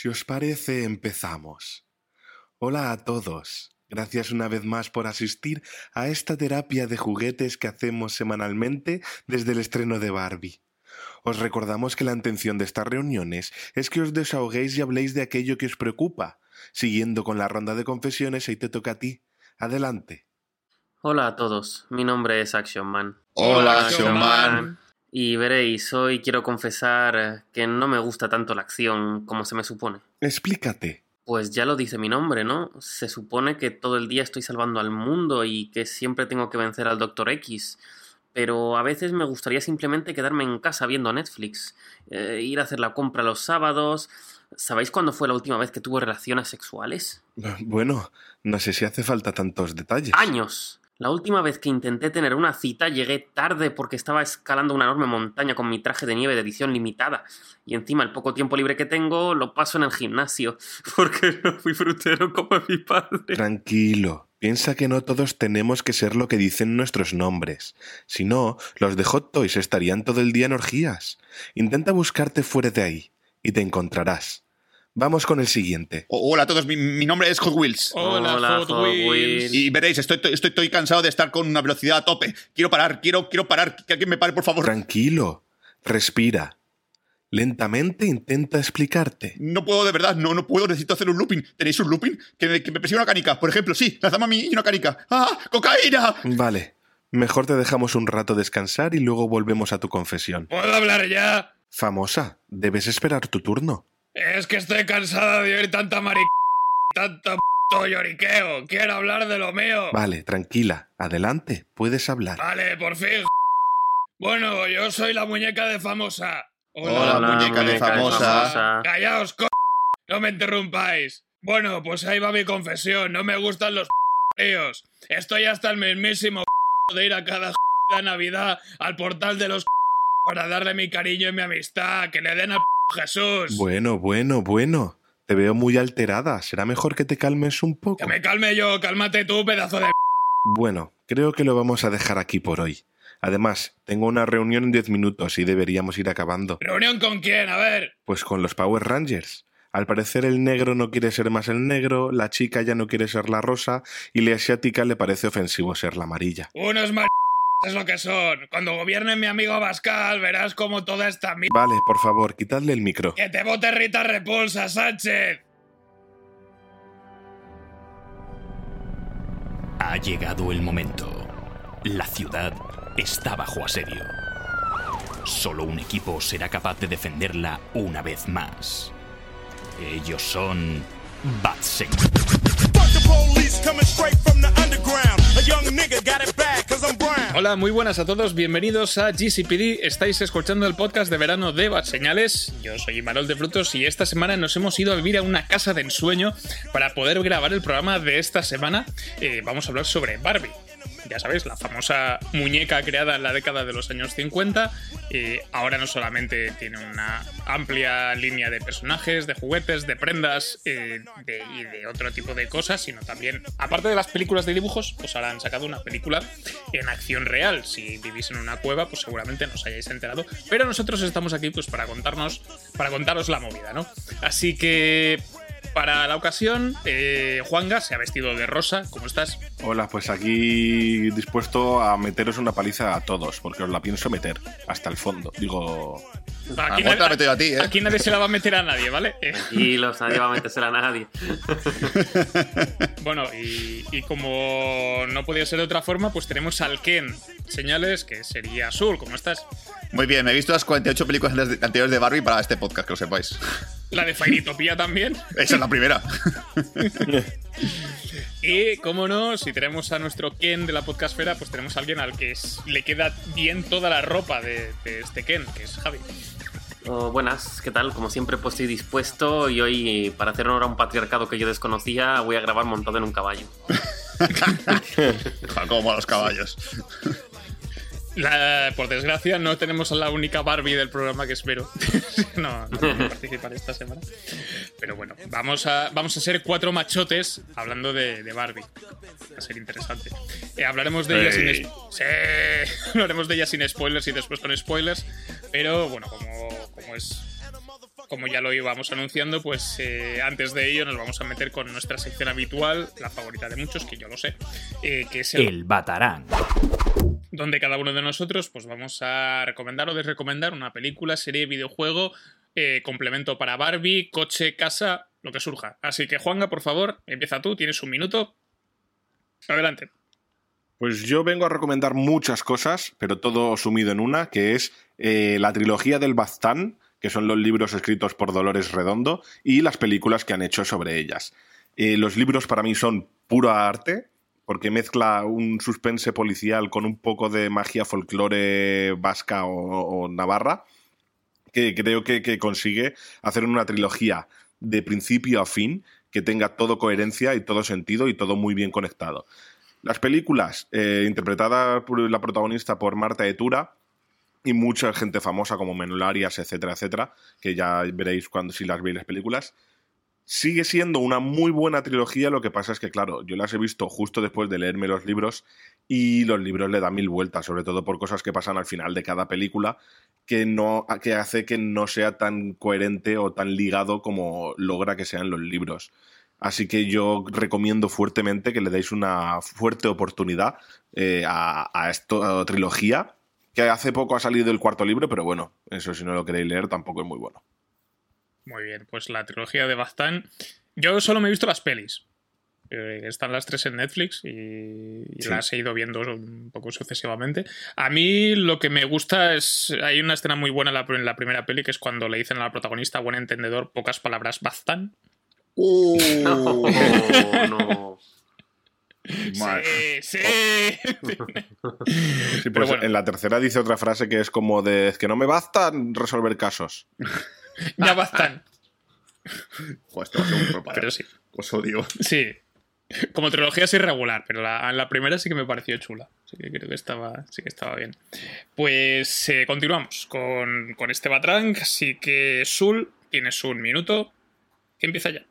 Si os parece, empezamos. Hola a todos. Gracias una vez más por asistir a esta terapia de juguetes que hacemos semanalmente desde el estreno de Barbie. Os recordamos que la intención de estas reuniones es que os desahoguéis y habléis de aquello que os preocupa. Siguiendo con la ronda de confesiones, ahí te toca a ti. Adelante. Hola a todos, mi nombre es Action Man. Hola, Action Man. Y veréis, hoy quiero confesar que no me gusta tanto la acción como se me supone. Explícate. Pues ya lo dice mi nombre, ¿no? Se supone que todo el día estoy salvando al mundo y que siempre tengo que vencer al Doctor X. Pero a veces me gustaría simplemente quedarme en casa viendo Netflix, eh, ir a hacer la compra los sábados. ¿Sabéis cuándo fue la última vez que tuve relaciones sexuales? Bueno, no sé si hace falta tantos detalles. ¡Años! La última vez que intenté tener una cita llegué tarde porque estaba escalando una enorme montaña con mi traje de nieve de edición limitada. Y encima el poco tiempo libre que tengo lo paso en el gimnasio, porque no fui frutero como mi padre. Tranquilo. Piensa que no todos tenemos que ser lo que dicen nuestros nombres. Si no, los de Hot Toys estarían todo el día en orgías. Intenta buscarte fuera de ahí, y te encontrarás. Vamos con el siguiente. Hola a todos, mi, mi nombre es Hot Wheels. Hola, Hola, Hot, Hot Wheels. Wheels. Y veréis, estoy, estoy, estoy- estoy cansado de estar con una velocidad a tope. Quiero parar, quiero, quiero parar. Que alguien me pare, por favor. Tranquilo. Respira. Lentamente intenta explicarte. No puedo, de verdad, no, no puedo, necesito hacer un looping. ¿Tenéis un looping? Que me, que me persiga una canica, por ejemplo, sí, lanzame a mí y una canica. ¡Ah! ¡Cocaína! Vale. Mejor te dejamos un rato descansar y luego volvemos a tu confesión. ¿Puedo hablar ya? Famosa, debes esperar tu turno. Es que estoy cansada de oír tanta mari... tanto p***o lloriqueo. Quiero hablar de lo mío. Vale, tranquila. Adelante, puedes hablar. Vale, por fin. Bueno, yo soy la muñeca de famosa. Hola, muñeca de famosa. Callaos, co... No me interrumpáis. Bueno, pues ahí va mi confesión. No me gustan los tíos. Estoy hasta el mismísimo de ir a cada Navidad al portal de los para darle mi cariño y mi amistad. Que le den a Jesús. Bueno, bueno, bueno. Te veo muy alterada. Será mejor que te calmes un poco. Que me calme yo, cálmate tú, pedazo de... Bueno, creo que lo vamos a dejar aquí por hoy. Además, tengo una reunión en 10 minutos y deberíamos ir acabando. ¿Reunión con quién? A ver. Pues con los Power Rangers. Al parecer el negro no quiere ser más el negro, la chica ya no quiere ser la rosa y la asiática le parece ofensivo ser la amarilla. Unos mar... es lo que son. Cuando gobierne mi amigo Abascal, verás como toda esta mierda... Vale, por favor, quitadle el micro. ¡Que te vote Rita Repulsa, Sánchez! Ha llegado el momento. La ciudad está bajo asedio. Solo un equipo será capaz de defenderla una vez más. Ellos son Batsen. Bad. Hola, muy buenas a todos, bienvenidos a GCPD. Estáis escuchando el podcast de verano de Bat Señales. Yo soy Imanol de Frutos y esta semana nos hemos ido a vivir a una casa de ensueño para poder grabar el programa de esta semana. Eh, vamos a hablar sobre Barbie. Ya sabéis, la famosa muñeca creada en la década de los años 50. eh, ahora no solamente tiene una amplia línea de personajes, de juguetes, de prendas eh, y de otro tipo de cosas, sino también, aparte de las películas de dibujos, pues ahora han sacado una película en acción real. Si vivís en una cueva, pues seguramente no os hayáis enterado. Pero nosotros estamos aquí pues para contarnos, para contaros la movida, ¿no? Así que para la ocasión, eh, Juanga se ha vestido de rosa. ¿Cómo estás? Hola, pues aquí dispuesto a meteros una paliza a todos, porque os la pienso meter hasta el fondo. Digo, Aquí, te la a ti, ¿eh? aquí nadie se la va a meter a nadie, ¿vale? Eh, Y los nadie va a metérsela a nadie. bueno, y, y como no podía ser de otra forma, pues tenemos al Ken. Señales que sería azul. ¿Cómo estás? Muy bien, me he visto las 48 películas anteriores de Barbie para este podcast, que lo sepáis. La de Fairytopia también. Esa es la primera. Y, como no, si tenemos a nuestro Ken de la podcastfera, pues tenemos a alguien al que es- le queda bien toda la ropa de, de este Ken, que es Javi. Oh, buenas, ¿qué tal? Como siempre, pues estoy dispuesto y hoy, para hacer honor a un patriarcado que yo desconocía, voy a grabar montado en un caballo. Como los caballos. La- por desgracia, no tenemos a la única Barbie del programa que espero. no, no puede participar esta semana. Pero bueno, vamos a, vamos a ser cuatro machotes hablando de, de Barbie. Va a ser interesante. Eh, hablaremos de ella sin sí, hablaremos de ella sin spoilers y después con spoilers. Pero bueno, como, como es como ya lo íbamos anunciando, pues eh, antes de ello nos vamos a meter con nuestra sección habitual, la favorita de muchos, que yo lo sé, eh, que es el, El Batarán. Donde cada uno de nosotros pues vamos a recomendar o desrecomendar una película, serie, videojuego, eh, complemento para Barbie, coche, casa, lo que surja. Así que Juanga, por favor, empieza tú, tienes un minuto. Adelante. Pues yo vengo a recomendar muchas cosas, pero todo sumido en una, que es eh, la trilogía del Baztán, que son los libros escritos por Dolores Redondo, y las películas que han hecho sobre ellas. Eh, los libros para mí son pura arte, porque mezcla un suspense policial con un poco de magia folclore vasca o, navarra, que creo que, consigue hacer una trilogía de principio a fin que tenga todo coherencia y todo sentido y todo muy bien conectado. Las películas, eh, interpretadas por la protagonista por Marta Etura y mucha gente famosa como Menularias, etcétera, etcétera, que ya veréis cuando si las veis las películas, sigue siendo una muy buena trilogía, lo que pasa es que, claro, yo las he visto justo después de leerme los libros y los libros le dan mil vueltas, sobre todo por cosas que pasan al final de cada película, que, no, que hace que no sea tan coherente o tan ligado como logra que sean los libros. Así que yo recomiendo fuertemente que le deis una fuerte oportunidad eh, a, a esta trilogía, que hace poco ha salido el cuarto libro, pero bueno, eso si no lo queréis leer tampoco es muy bueno. Muy bien, pues la trilogía de Baztán. Yo solo me he visto las pelis. Eh, están las tres en Netflix y, y Sí. las he ido viendo un poco sucesivamente. A mí lo que me gusta es. Hay una escena muy buena en la, en la primera peli que es cuando le dicen a la protagonista, buen entendedor, pocas palabras, Baztán. Uh, No. Sí, sí. Sí, Pero pues bueno. en la tercera dice otra frase que es como de "Es que no me basta resolver casos. ya Baztán. Joder, esto va a ser un propaganda. Pero sí. Os odio. Sí. Como trilogía es irregular, pero la, la primera sí que me pareció chula. Así que creo que estaba, sí que estaba bien. Pues eh, continuamos con, con este Batrang. Así que, Sul, tienes un minuto. Que empieza ya.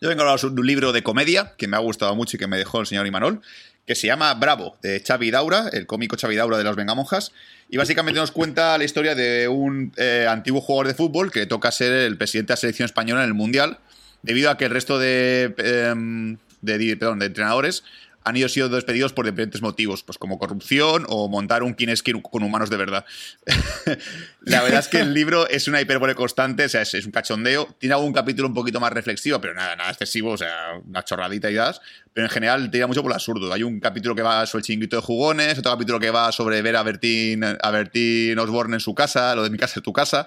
Yo vengo a hablaros de un libro de comedia que me ha gustado mucho y que me dejó el señor Imanol, que se llama Bravo, de Xavi Daura, el cómico Xavi Daura de los Vengamonjas. Y básicamente nos cuenta la historia de un eh, antiguo jugador de fútbol que toca ser el presidente de la selección española en el Mundial, debido a que el resto de, em, de, perdón, de entrenadores han ido siendo despedidos por diferentes motivos, pues como corrupción o montar un Kineski con humanos de verdad. la verdad es que el libro es una hipérbole constante, o sea, es, es un cachondeo. Tiene algún capítulo un poquito más reflexivo, pero nada, nada excesivo, o sea, una chorradita y das. Pero en general tira mucho por lo absurdo. Hay un capítulo que va sobre el chinguito de jugones, otro capítulo que va sobre ver a Bertín, a Bertín Osborne en su casa, lo de mi casa es tu casa.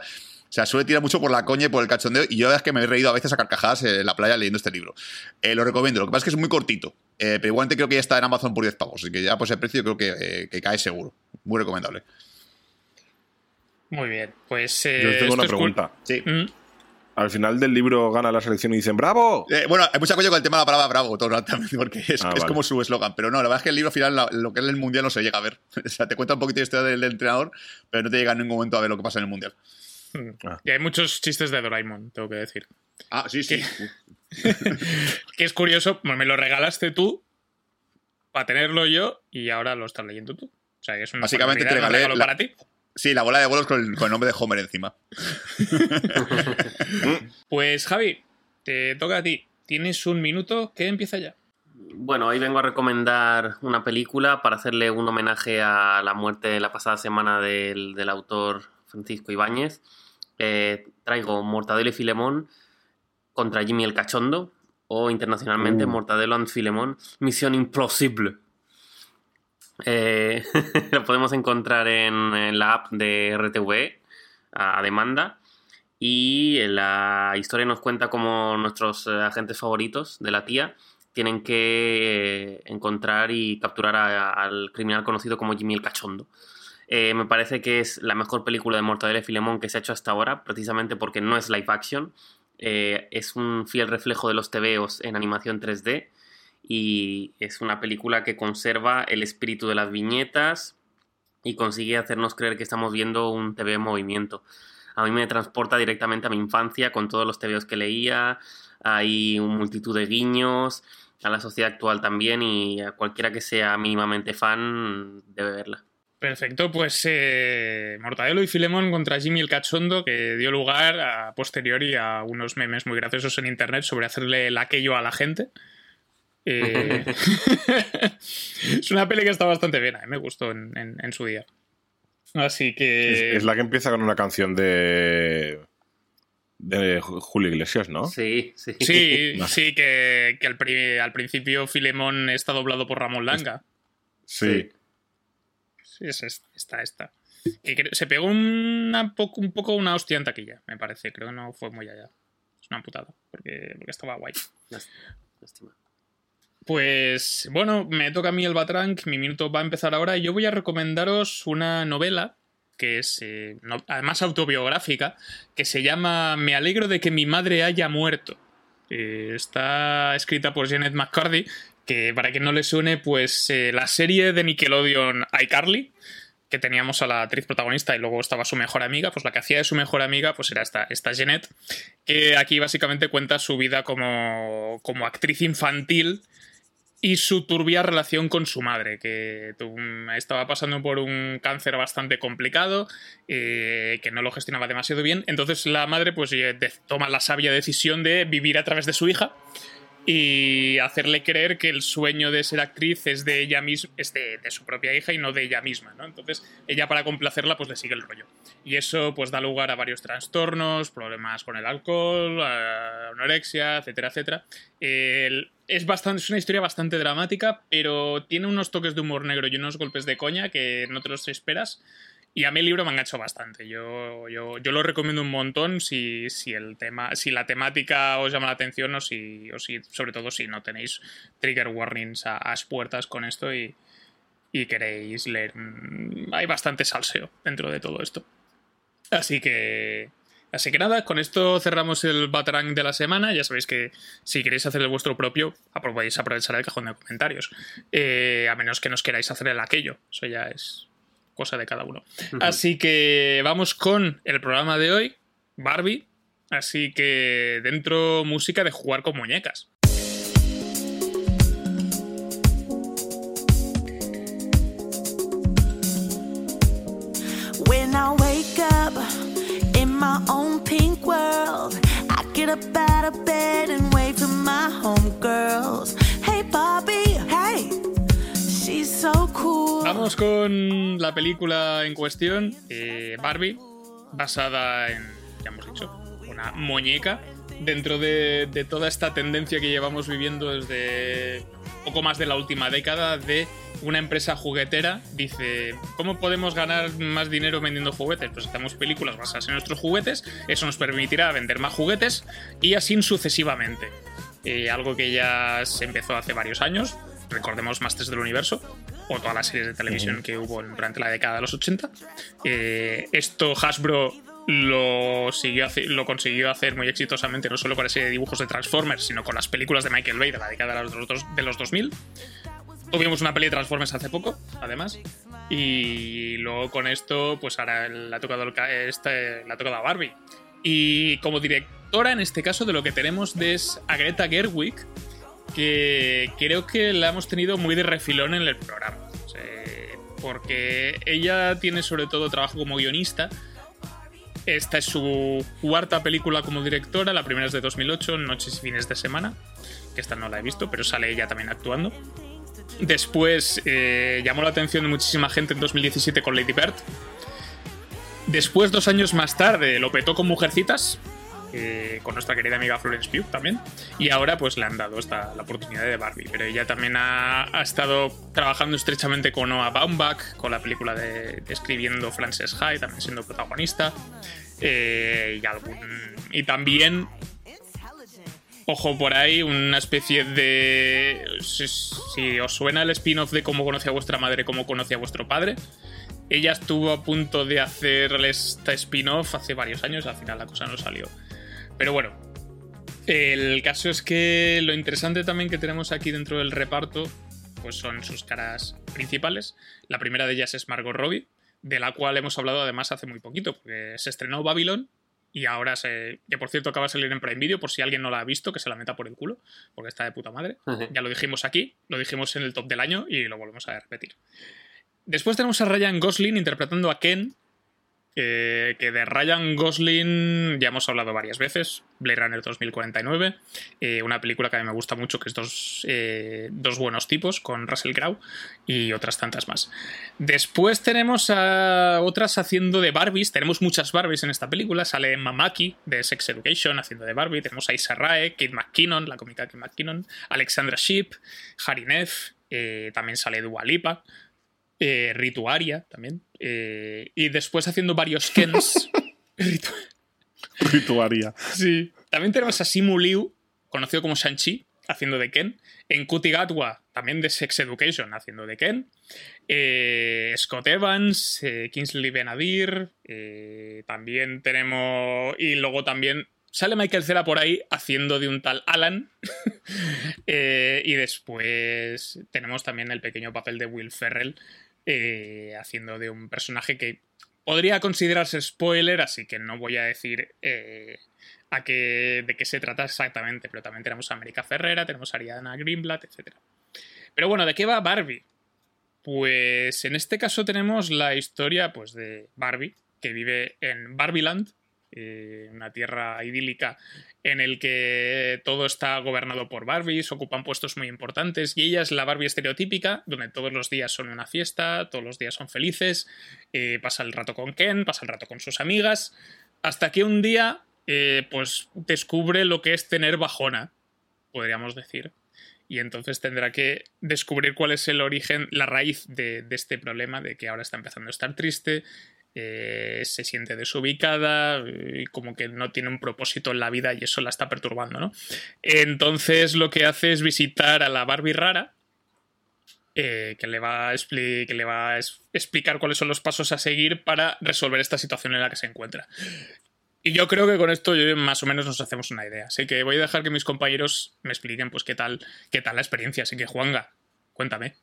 O sea, suele tirar mucho por la coña y por el cachondeo. Y yo la verdad es que me he reído a veces a carcajadas en la playa leyendo este libro. Eh, lo recomiendo. Lo que pasa es que es muy cortito. eh, pero igualmente creo que ya está en Amazon por 10 pavos. Así que ya por ese precio creo que, eh, que cae seguro. Muy recomendable. Muy bien. Pues. eh, Yo tengo una pregunta. Sí. Mm, Al final del libro gana la selección y dicen ¡Bravo! Eh, bueno, hay mucha coña con el tema de la palabra bravo, todo el rato también, porque es, Ah, es vale. como su eslogan. Pero no, la verdad es que el libro final, la- lo que es el mundial, no se llega a ver. O sea, te cuenta un poquito de historia del, del entrenador, pero no te llega en ningún momento a ver lo que pasa en el mundial. Ah. Y hay muchos chistes de Doraemon, tengo que decir. Ah, sí, sí. Que es curioso, me lo regalaste tú para tenerlo yo y ahora lo estás leyendo tú. O sea, que es una Básicamente te regalé la- para ti. Sí, la bola de bolos con el, con el nombre de Homer encima. Pues Javi, te toca a ti. Tienes un minuto que empieza ya. Bueno, hoy vengo a recomendar una película para hacerle un homenaje a la muerte de la pasada semana del, del autor Francisco Ibáñez. Eh, traigo Mortadelo y Filemón contra Jimmy el Cachondo, o internacionalmente Uh. Mortadelo and Filemón, Misión Imposible. Eh, lo podemos encontrar en, en la app de RTV a, a demanda. Y la historia nos cuenta cómo nuestros eh, agentes favoritos de la tía tienen que eh, encontrar y capturar a- al criminal conocido como Jimmy el Cachondo. Eh, me parece que es la mejor película de Mortadelo y Filemón que se ha hecho hasta ahora, precisamente porque no es live action. Eh, es un fiel reflejo de los tebeos en animación 3D y es una película que conserva el espíritu de las viñetas y consigue hacernos creer que estamos viendo un TV en movimiento. A mí me transporta directamente a mi infancia con todos los tebeos que leía, hay multitud de guiños, a la sociedad actual también y a cualquiera que sea mínimamente fan debe verla. Perfecto, pues eh, Mortadelo y Filemón contra Jimmy el Cachondo, que dio lugar a posteriori a unos memes muy graciosos en internet sobre hacerle el aquello a la gente. Eh, es una peli que está bastante bien, a mí me gustó en, en- en su día. Así que. Es, es la que empieza con una canción de. de Ju- Julio Iglesias, ¿no? Sí, sí. Sí, No. sí, que, que al, pri- al principio Filemón está doblado por Ramón Langa. Sí. Sí, es esta, esta. esta. Que se pegó una un poco una hostia en taquilla, me parece. Creo que no fue muy allá. Es una putada, porque, porque estaba guay. Lástima. Pues bueno, me toca a mí el Batrank, mi minuto va a empezar ahora y yo voy a recomendaros una novela que es eh, no- además autobiográfica, que se llama Me alegro de que mi madre haya muerto. Eh, está escrita por Janet McCarthy, para quien no le suene, pues eh, la serie de Nickelodeon iCarly, que teníamos a la actriz protagonista y luego estaba su mejor amiga, pues la que hacía de su mejor amiga pues era esta, esta Jeanette, que aquí básicamente cuenta su vida como, como actriz infantil y su turbia relación con su madre, que estaba pasando por un cáncer bastante complicado, eh, que no lo gestionaba demasiado bien. Entonces la madre pues eh, toma la sabia decisión de vivir a través de su hija y hacerle creer que el sueño de ser actriz es de ella misma, es de, de su propia hija y no de ella misma, ¿no? Entonces ella para complacerla pues le sigue el rollo. Y eso pues da lugar a varios trastornos, problemas con el alcohol, anorexia, etcétera, etcétera. Es, bastante, es una historia bastante dramática, pero tiene unos toques de humor negro y unos golpes de coña que no te los esperas. Y a mí el libro me ha enganchado bastante. Yo, yo, yo lo recomiendo un montón si, si, el tema, si la temática os llama la atención o si, o si sobre todo si no tenéis trigger warnings a, puertas con esto y, y queréis leer. Mm, Hay bastante salseo dentro de todo esto. Así que. Así que nada, con esto cerramos el Batarang de la semana. Ya sabéis que si queréis hacer el vuestro propio, podéis aprovechar el cajón de comentarios. Eh, a menos que nos queráis hacer el aquello. Eso ya es cosa de cada uno. Así que vamos con el programa de hoy, Barbie. Así que dentro música de jugar con muñecas. When I wake up in my own pink world, I get up out of bed and wave to my homegirls. Vamos con la película en cuestión, eh, Barbie, basada en, ya hemos dicho, una muñeca. Dentro de, toda esta tendencia que llevamos viviendo desde poco más de la última década de una empresa juguetera dice, ¿cómo podemos ganar más dinero vendiendo juguetes? Pues hacemos películas basadas en nuestros juguetes, eso nos permitirá vender más juguetes y así sucesivamente. Eh, algo que ya se empezó hace varios años, recordemos Masters del Universo, o todas las series de televisión que hubo durante la década de los 80. Eh, esto Hasbro lo, siguió lo consiguió hacer muy exitosamente, no solo con la serie de dibujos de Transformers, sino con las películas de Michael Bay de la década de los, dos- de los 2000. Tuvimos una peli de Transformers hace poco, además. Y luego con esto, pues ahora le ha tocado, este, le ha tocado a Barbie. Y como directora, en este caso, de lo que tenemos es a Greta Gerwig, que creo que la hemos tenido muy de refilón en el programa. Porque ella tiene sobre todo trabajo como guionista. Esta es su cuarta película como directora, la primera es de 2008, Noches y fines de semana, que esta no la he visto, pero sale ella también actuando. Después eh, llamó la atención de muchísima gente en 2017 con Lady Bird. Después, dos años más tarde, lo petó con Mujercitas, eh, con nuestra querida amiga Florence Pugh también. Y ahora pues le han dado esta, la oportunidad de Barbie. Pero ella también ha, estado trabajando estrechamente con Noah Baumbach, con la película de, Escribiendo Frances High, también siendo protagonista. Eh, y, también ojo por ahí, una especie de... Si, os suena el spin-off de cómo conocí a vuestra madre, cómo conocí a vuestro padre, ella estuvo a punto de hacerle este spin-off hace varios años, al final la cosa no salió. Pero bueno, el caso es que lo interesante también que tenemos aquí dentro del reparto, pues son sus caras principales. La primera de ellas es Margot Robbie, de la cual hemos hablado además hace muy poquito, porque se estrenó Babylon y ahora se. Que por cierto acaba de salir en Prime Video, por si alguien no la ha visto, que se la meta por el culo, porque está de puta madre. Ya lo dijimos aquí, lo dijimos en el top del año y lo volvemos a repetir. Después tenemos a Ryan Gosling interpretando a Ken, eh, que de Ryan Gosling ya hemos hablado varias veces, Blade Runner 2049, eh, una película que a mí me gusta mucho, que es dos, eh, dos buenos tipos, con Russell Crowe y otras tantas más. Después tenemos a otras haciendo de Barbies, tenemos muchas Barbies en esta película, sale Mamaki de Sex Education haciendo de Barbie, tenemos a Issa Rae, Kate McKinnon, la cómica Kate McKinnon, Alexandra Sheep, Harry Neff, también sale Dua Lipa, eh, Rituaria también. eh, y después haciendo varios Kens. Ritu- Rituaria. sí. También tenemos a Simu Liu, conocido como Shang-Chi, haciendo de Ken. En Kutigatwa, también de Sex Education, haciendo de Ken. Eh, Scott Evans, Kingsley Benadir. también tenemos. Y luego también. Sale Michael Cera por ahí haciendo de un tal Alan. Eh, y después tenemos también el pequeño papel de Will Ferrell eh, haciendo de un personaje que podría considerarse spoiler, así que no voy a decir eh, a qué, de qué se trata exactamente, pero también tenemos a América Ferrera, tenemos a Ariana Greenblatt, etc. Pero bueno, ¿de qué va Barbie? Pues en este caso tenemos la historia pues, de Barbie, que vive en Barbieland, eh, una tierra idílica en el que todo está gobernado por Barbies, ocupan puestos muy importantes y ella es la Barbie estereotípica, donde todos los días son una fiesta, todos los días son felices, eh, pasa el rato con Ken, pasa el rato con sus amigas, hasta que un día eh, pues descubre lo que es tener bajona, podríamos decir. Y entonces tendrá que descubrir cuál es el origen, la raíz de, de este problema, de que ahora está empezando a estar triste, eh, se siente desubicada, eh, como que no tiene un propósito en la vida y eso la está perturbando, ¿no? Entonces lo que hace es visitar a la Barbie rara, eh, que le va, a, explicar cuáles son los pasos a seguir para resolver esta situación en la que se encuentra. Y yo creo que con esto más o menos nos hacemos una idea. Así que voy a dejar que mis compañeros me expliquen pues qué tal, qué tal la experiencia. Así que Juanga, cuéntame.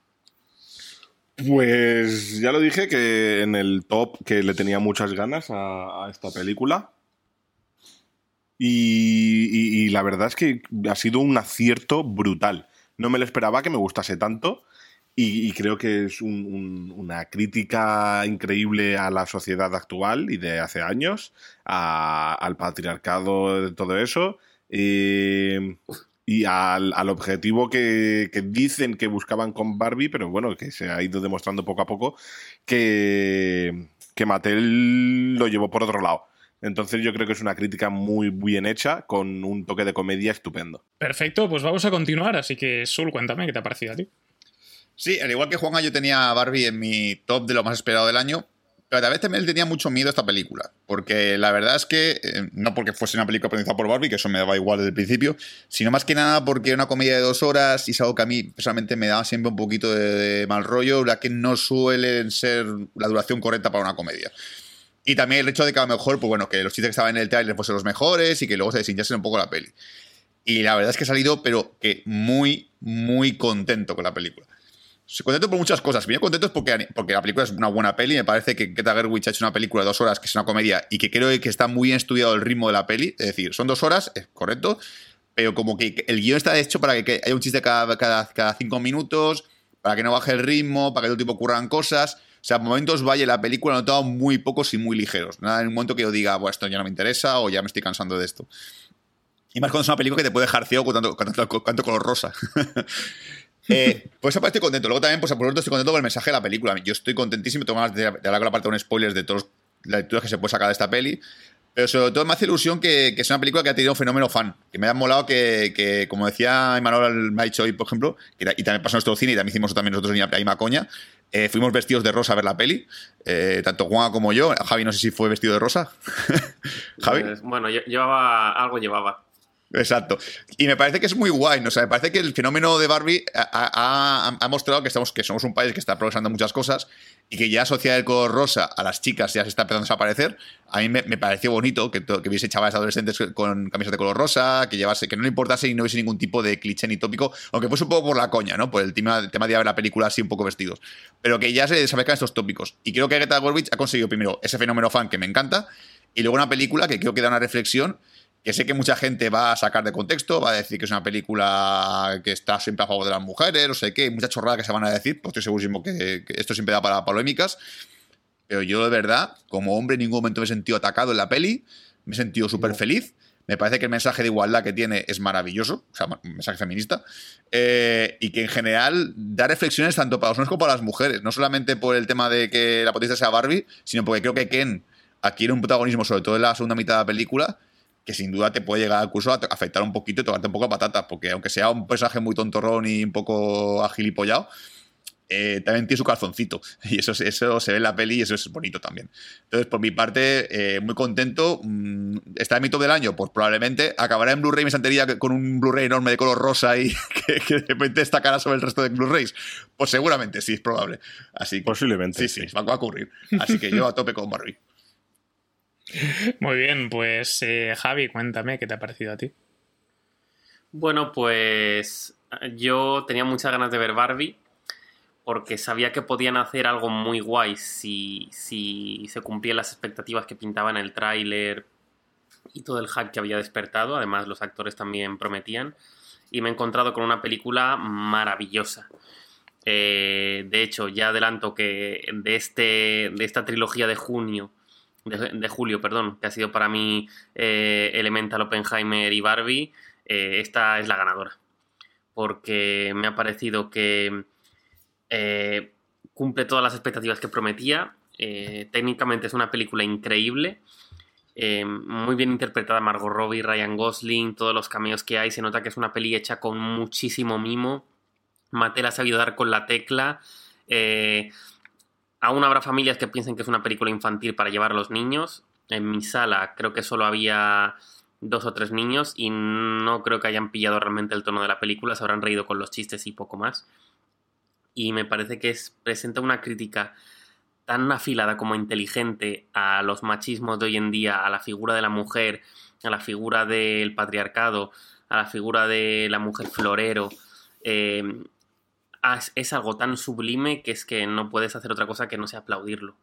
Pues ya lo dije que en el top que le tenía muchas ganas a, esta película. Y, y- la verdad es que ha sido un acierto brutal. No me lo esperaba que me gustase tanto. Y, creo que es un- un- una crítica increíble a la sociedad actual y de hace años, al patriarcado, de todo eso. eh, y al, al objetivo que, que dicen que buscaban con Barbie, pero bueno, que se ha ido demostrando poco a poco que, que Mattel lo llevó por otro lado. Entonces yo creo que es una crítica muy bien hecha, con un toque de comedia estupendo. Perfecto, pues vamos a continuar. Así que, Sul, cuéntame qué te ha parecido a ti. Sí, al igual que Juanga, yo tenía a Barbie en mi top de lo más esperado del año. Pero a vez también tenía mucho miedo a esta película. Porque la verdad es que, eh, no porque fuese una película protagonizada por Barbie, que eso me daba igual desde el principio, sino más que nada porque era una comedia de dos horas y es algo que a mí personalmente me daba siempre un poquito de, de mal rollo, la que no suelen ser la duración correcta para una comedia. Y también el hecho de que a lo mejor, pues bueno, que los chistes que estaban en el trailer fuesen los mejores y que luego se deshinchasen un poco la peli. Y la verdad es que he salido, pero que muy, muy contento con la película. Estoy contento por muchas cosas. Primero contento es porque, porque la película es una buena peli. Me parece que Greta Gerwig ha hecho una película de dos horas que es una comedia y que creo que está muy bien estudiado el ritmo de la peli. Es decir, son dos horas, es correcto, pero como que el guion está hecho para que haya un chiste cada, cada, cada cinco minutos, para que no baje el ritmo, para que todo tipo ocurran cosas. O sea, momentos vaya la película he notado muy pocos y muy ligeros. Nada en un momento que yo diga, bueno, esto ya no me interesa o ya me estoy cansando de esto. Y más cuando es una película que te puede dejar ciego con tanto, con tanto- con tanto color rosa. Eh, pues esa parte estoy contento. Luego también, pues por otro estoy contento con el mensaje de la película. Yo estoy contentísimo, tengo ganas de, hablar con la parte de un spoilers de todas las lecturas que se puede sacar de esta peli. Pero sobre todo me hace ilusión que, sea una película que ha tenido un fenómeno fan. Que me ha molado que, como decía Emanuel me ha dicho por ejemplo, que y también pasó nuestro cine y también hicimos también nosotros en la coña, eh, fuimos vestidos de rosa a ver la peli. eh, tanto Juan como yo. Javi no sé si fue vestido de rosa. Javi. Pues, bueno, lle- llevaba. Algo llevaba. Exacto. Y me parece que es muy guay, ¿no? O sea, me parece que el fenómeno de Barbie ha, mostrado que, estamos, que somos un país que está progresando muchas cosas y que ya asociar el color rosa a las chicas ya se está empezando a desaparecer. A mí me, pareció bonito que, hubiese chavales adolescentes con camisas de color rosa, que llevase, que no le importase y no hubiese ningún tipo de cliché ni tópico, aunque fuese un poco por la coña, ¿no? Por el tema, el tema de la película así un poco vestidos. Pero que ya se desaparezcan estos tópicos. Y creo que Greta Gerwig ha conseguido primero ese fenómeno fan que me encanta y luego una película que creo que da una reflexión que sé que mucha gente va a sacar de contexto, va a decir que es una película que está siempre a favor de las mujeres, no sé qué, mucha chorrada que se van a decir, pues estoy segurísimo que, que esto siempre da para polémicas. Pero yo, de verdad, como hombre, en ningún momento me he sentido atacado en la peli, me he sentido súper feliz. Me parece que el mensaje de igualdad que tiene es maravilloso, o sea, un mensaje feminista, eh, y que en general da reflexiones tanto para los hombres como para las mujeres, no solamente por el tema de que la potencia sea Barbie, sino porque creo que Ken adquiere un protagonismo, sobre todo en la segunda mitad de la película, que sin duda te puede llegar incluso a afectar un poquito y tocarte un poco a patatas, porque aunque sea un personaje muy tontorrón y un poco agilipollado, eh, también tiene su calzoncito. Y eso, eso se ve en la peli y eso es bonito también. Entonces, por mi parte, eh, muy contento. Mm, ¿Está en mi top del año? Pues probablemente. ¿Acabará en Blu-ray mi santería con un Blu-ray enorme de color rosa y que, que de repente destacará sobre el resto de Blu-rays? Pues seguramente sí, es probable. Así que, Posiblemente. Sí, sí, va a ocurrir. Así que yo a tope con Barbie. Muy bien, pues eh, Javi, cuéntame qué te ha parecido a ti. Bueno, pues yo tenía muchas ganas de ver Barbie porque sabía que podían hacer algo muy guay si, si se cumplían las expectativas que pintaba en el tráiler y todo el hack que había despertado. Además, los actores también prometían. Y me he encontrado con una película maravillosa. Eh, de hecho, ya adelanto que de, este, de esta trilogía de junio, de, julio, perdón, que ha sido para mí eh, Elemental, Oppenheimer y Barbie, eh, esta es la ganadora. Porque me ha parecido que eh, cumple todas las expectativas que prometía. Eh, técnicamente es una película increíble. Muy bien interpretada Margot Robbie, Ryan Gosling, todos los cameos que hay. Se nota que es una peli hecha con muchísimo mimo. Mattel ha sabido dar con la tecla. Eh, aún habrá familias que piensen que es una película infantil para llevar a los niños. En mi sala creo que solo había dos o tres niños y no creo que hayan pillado realmente el tono de la película. Se habrán reído con los chistes y poco más. Y me parece que es, presenta una crítica tan afilada como inteligente a los machismos de hoy en día, a la figura de la mujer, a la figura del patriarcado, a la figura de la mujer florero. eh, es, algo tan sublime que es que no puedes hacer otra cosa que no sea aplaudirlo.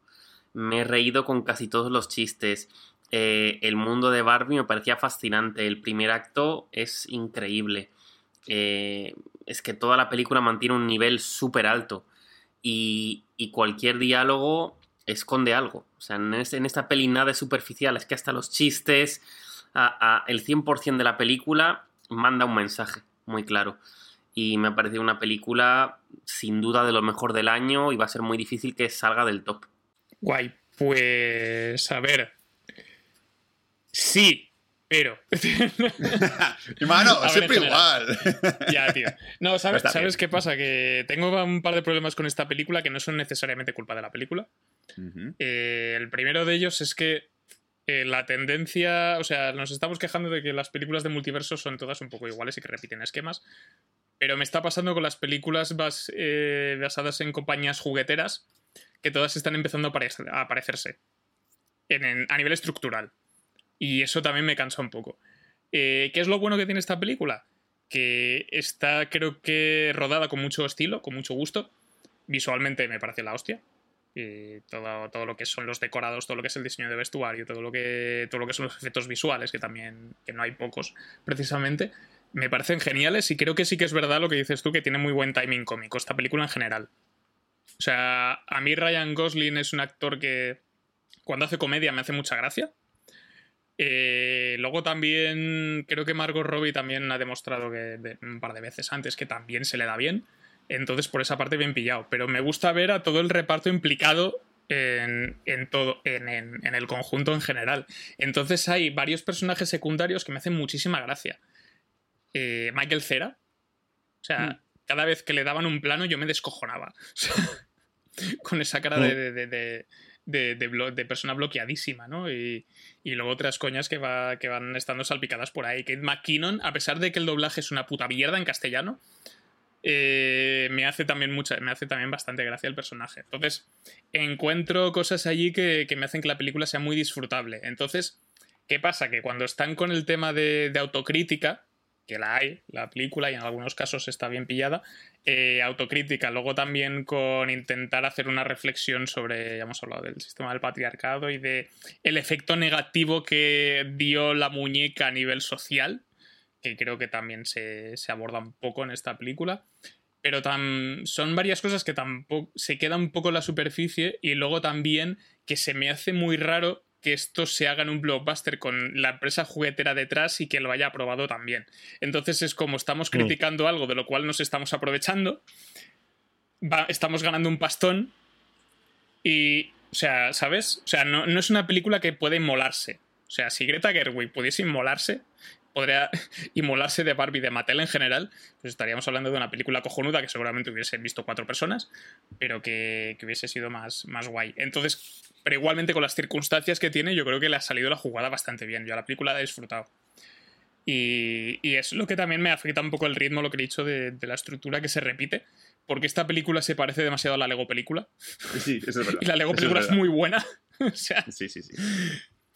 Me he reído con casi todos los chistes. Eh, el mundo de Barbie me parecía fascinante. El primer acto es increíble. Eh, es que toda la película mantiene un nivel súper alto. Y, cualquier diálogo esconde algo. O sea, en, esta peli nada es superficial. Es que hasta los chistes, el 100% de la película manda un mensaje muy claro. Y me ha parecido una película sin duda de lo mejor del año y va a ser muy difícil que salga del top. Guay, pues a ver. Sí, pero. Hermano, siempre igual. ya, tío. No, ¿sabes, ¿sabes qué pasa? Que tengo un par de problemas con esta película que no son necesariamente culpa de la película. Eh, el primero de ellos es que eh, la tendencia, o sea, nos estamos quejando de que las películas de multiverso son todas un poco iguales y que repiten esquemas, pero me está pasando con las películas bas- eh, basadas en compañías jugueteras que todas están empezando a, aparecer- a aparecerse en- a nivel estructural. Y eso también me cansa un poco. Eh, ¿Qué es lo bueno que tiene esta película? Que está, creo que, rodada con mucho estilo, con mucho gusto. Visualmente me parece la hostia. Todo, todo lo que son los decorados, todo lo que es el diseño de vestuario, todo lo que, todo lo que son los efectos visuales, que también que no hay pocos, precisamente, me parecen geniales y creo que sí que es verdad lo que dices tú, que tiene muy buen timing cómico, esta película en general. O sea, a mí Ryan Gosling es un actor que cuando hace comedia me hace mucha gracia. Eh, luego también creo que Margot Robbie también ha demostrado que un par de veces antes que también se le da bien. Entonces, por esa parte, bien pillado. Pero me gusta ver a todo el reparto implicado en, en todo, en- en el conjunto en general. Entonces, hay varios personajes secundarios que me hacen muchísima gracia. Eh, Michael Cera. O sea, cada vez que le daban un plano, yo me descojonaba. O sea, con esa cara de, de, de- de- de- de blo- de persona bloqueadísima, ¿no? Y, y luego otras coñas que, va, que van estando salpicadas por ahí. Kate McKinnon, a pesar de que el doblaje es una puta mierda en castellano, eh, me hace también mucha, me hace también bastante gracia el personaje. Entonces, encuentro cosas allí que, que me hacen que la película sea muy disfrutable. Entonces, ¿qué pasa? Que cuando están con el tema de, de autocrítica, que la hay, la película, y en algunos casos está bien pillada, eh, autocrítica, luego también con intentar hacer una reflexión sobre, ya hemos hablado del sistema del patriarcado y de el efecto negativo que dio la muñeca a nivel social, que creo que también se, se aborda un poco en esta película. Pero tam- son varias cosas que tampoco se quedan un poco en la superficie y luego también que se me hace muy raro que esto se haga en un blockbuster con la empresa juguetera detrás y que lo haya aprobado también. Entonces es como estamos criticando algo de lo cual nos estamos aprovechando, va- estamos ganando un pastón y, o sea, ¿sabes? O sea, no, no es una película que puede inmolarse. O sea, si Greta Gerwig pudiese inmolarse, podría inmolarse de Barbie de Mattel en general, pues estaríamos hablando de una película cojonuda que seguramente hubiesen visto cuatro personas, pero que, que hubiese sido más, más guay. Entonces, pero igualmente con las circunstancias que tiene, yo creo que le ha salido la jugada bastante bien. Yo a la película la he disfrutado. Y, y es lo que también me afecta un poco el ritmo, lo que he dicho, de, de la estructura que se repite. Porque esta película se parece demasiado a la Lego película. Sí, eso es verdad. Y la Lego Eso película es, muy buena. o sea, Sí, sí, sí.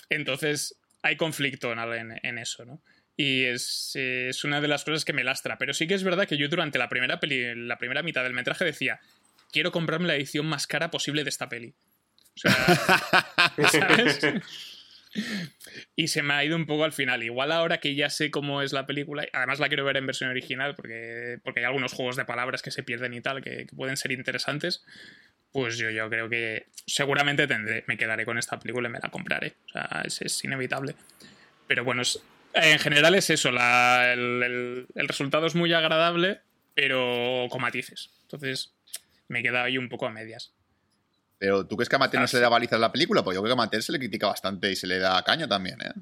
entonces hay conflicto en, en- en eso, ¿no? Y es, es una de las cosas que me lastra. Pero sí que es verdad que yo durante la primera, peli, la primera mitad del metraje decía, quiero comprarme la edición más cara posible de esta peli. O sea, ¿sabes? Y se me ha ido un poco al final. Igual ahora que ya sé cómo es la película, además la quiero ver en versión original porque, porque hay algunos juegos de palabras que se pierden y tal, que, que pueden ser interesantes. Pues yo, yo creo que seguramente tendré, me quedaré con esta película y me la compraré. O sea, es, es inevitable. Pero bueno, es- en general es eso. la- el, el- el resultado es muy agradable, pero con matices. Entonces me he quedado ahí un poco a medias. Pero ¿tú crees que a Mattel no se le da baliza a la película? Pues yo creo que a Mattel se le critica bastante y se le da caña también, ¿eh?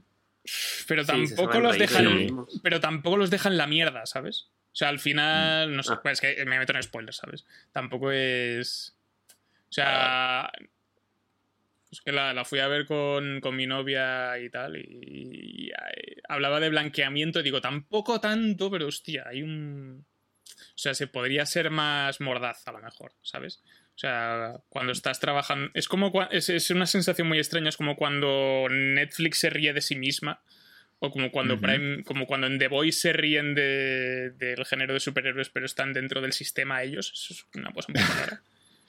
Pero tampoco los de dejan. lo. Pero tampoco los dejan la mierda, ¿sabes? O sea, al final. No sé, Ah. pues es que me meto en spoilers, ¿sabes? Tampoco es. O sea. Es que la, la fui a ver con, con mi novia y tal, y, y, eh, hablaba de blanqueamiento, y digo, tampoco tanto, pero hostia, hay un. O sea, se podría ser más mordaz a lo mejor, ¿sabes? O sea, cuando estás trabajando. Es como. Es, es una sensación muy extraña. Es como cuando Netflix se ríe de sí misma. O como cuando. Prime. Como cuando en The Voice se ríen de- del género de superhéroes, pero están dentro del sistema ellos. Eso es una cosa poco rara.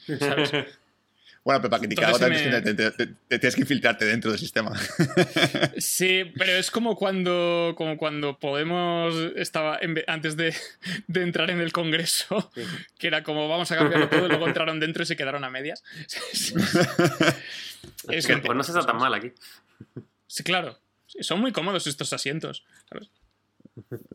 ¿Sabes? Bueno, pero para criticar algo Entonces también me- te, te- te- te tienes que infiltrarte dentro del sistema. Sí, pero es como cuando, como cuando Podemos estaba en antes de, de entrar en el Congreso, que era como vamos a cambiarlo todo, y luego entraron dentro y se quedaron a medias. es que Pues no se está tan mal aquí. Sí, claro. Son muy cómodos estos asientos, ¿sabes?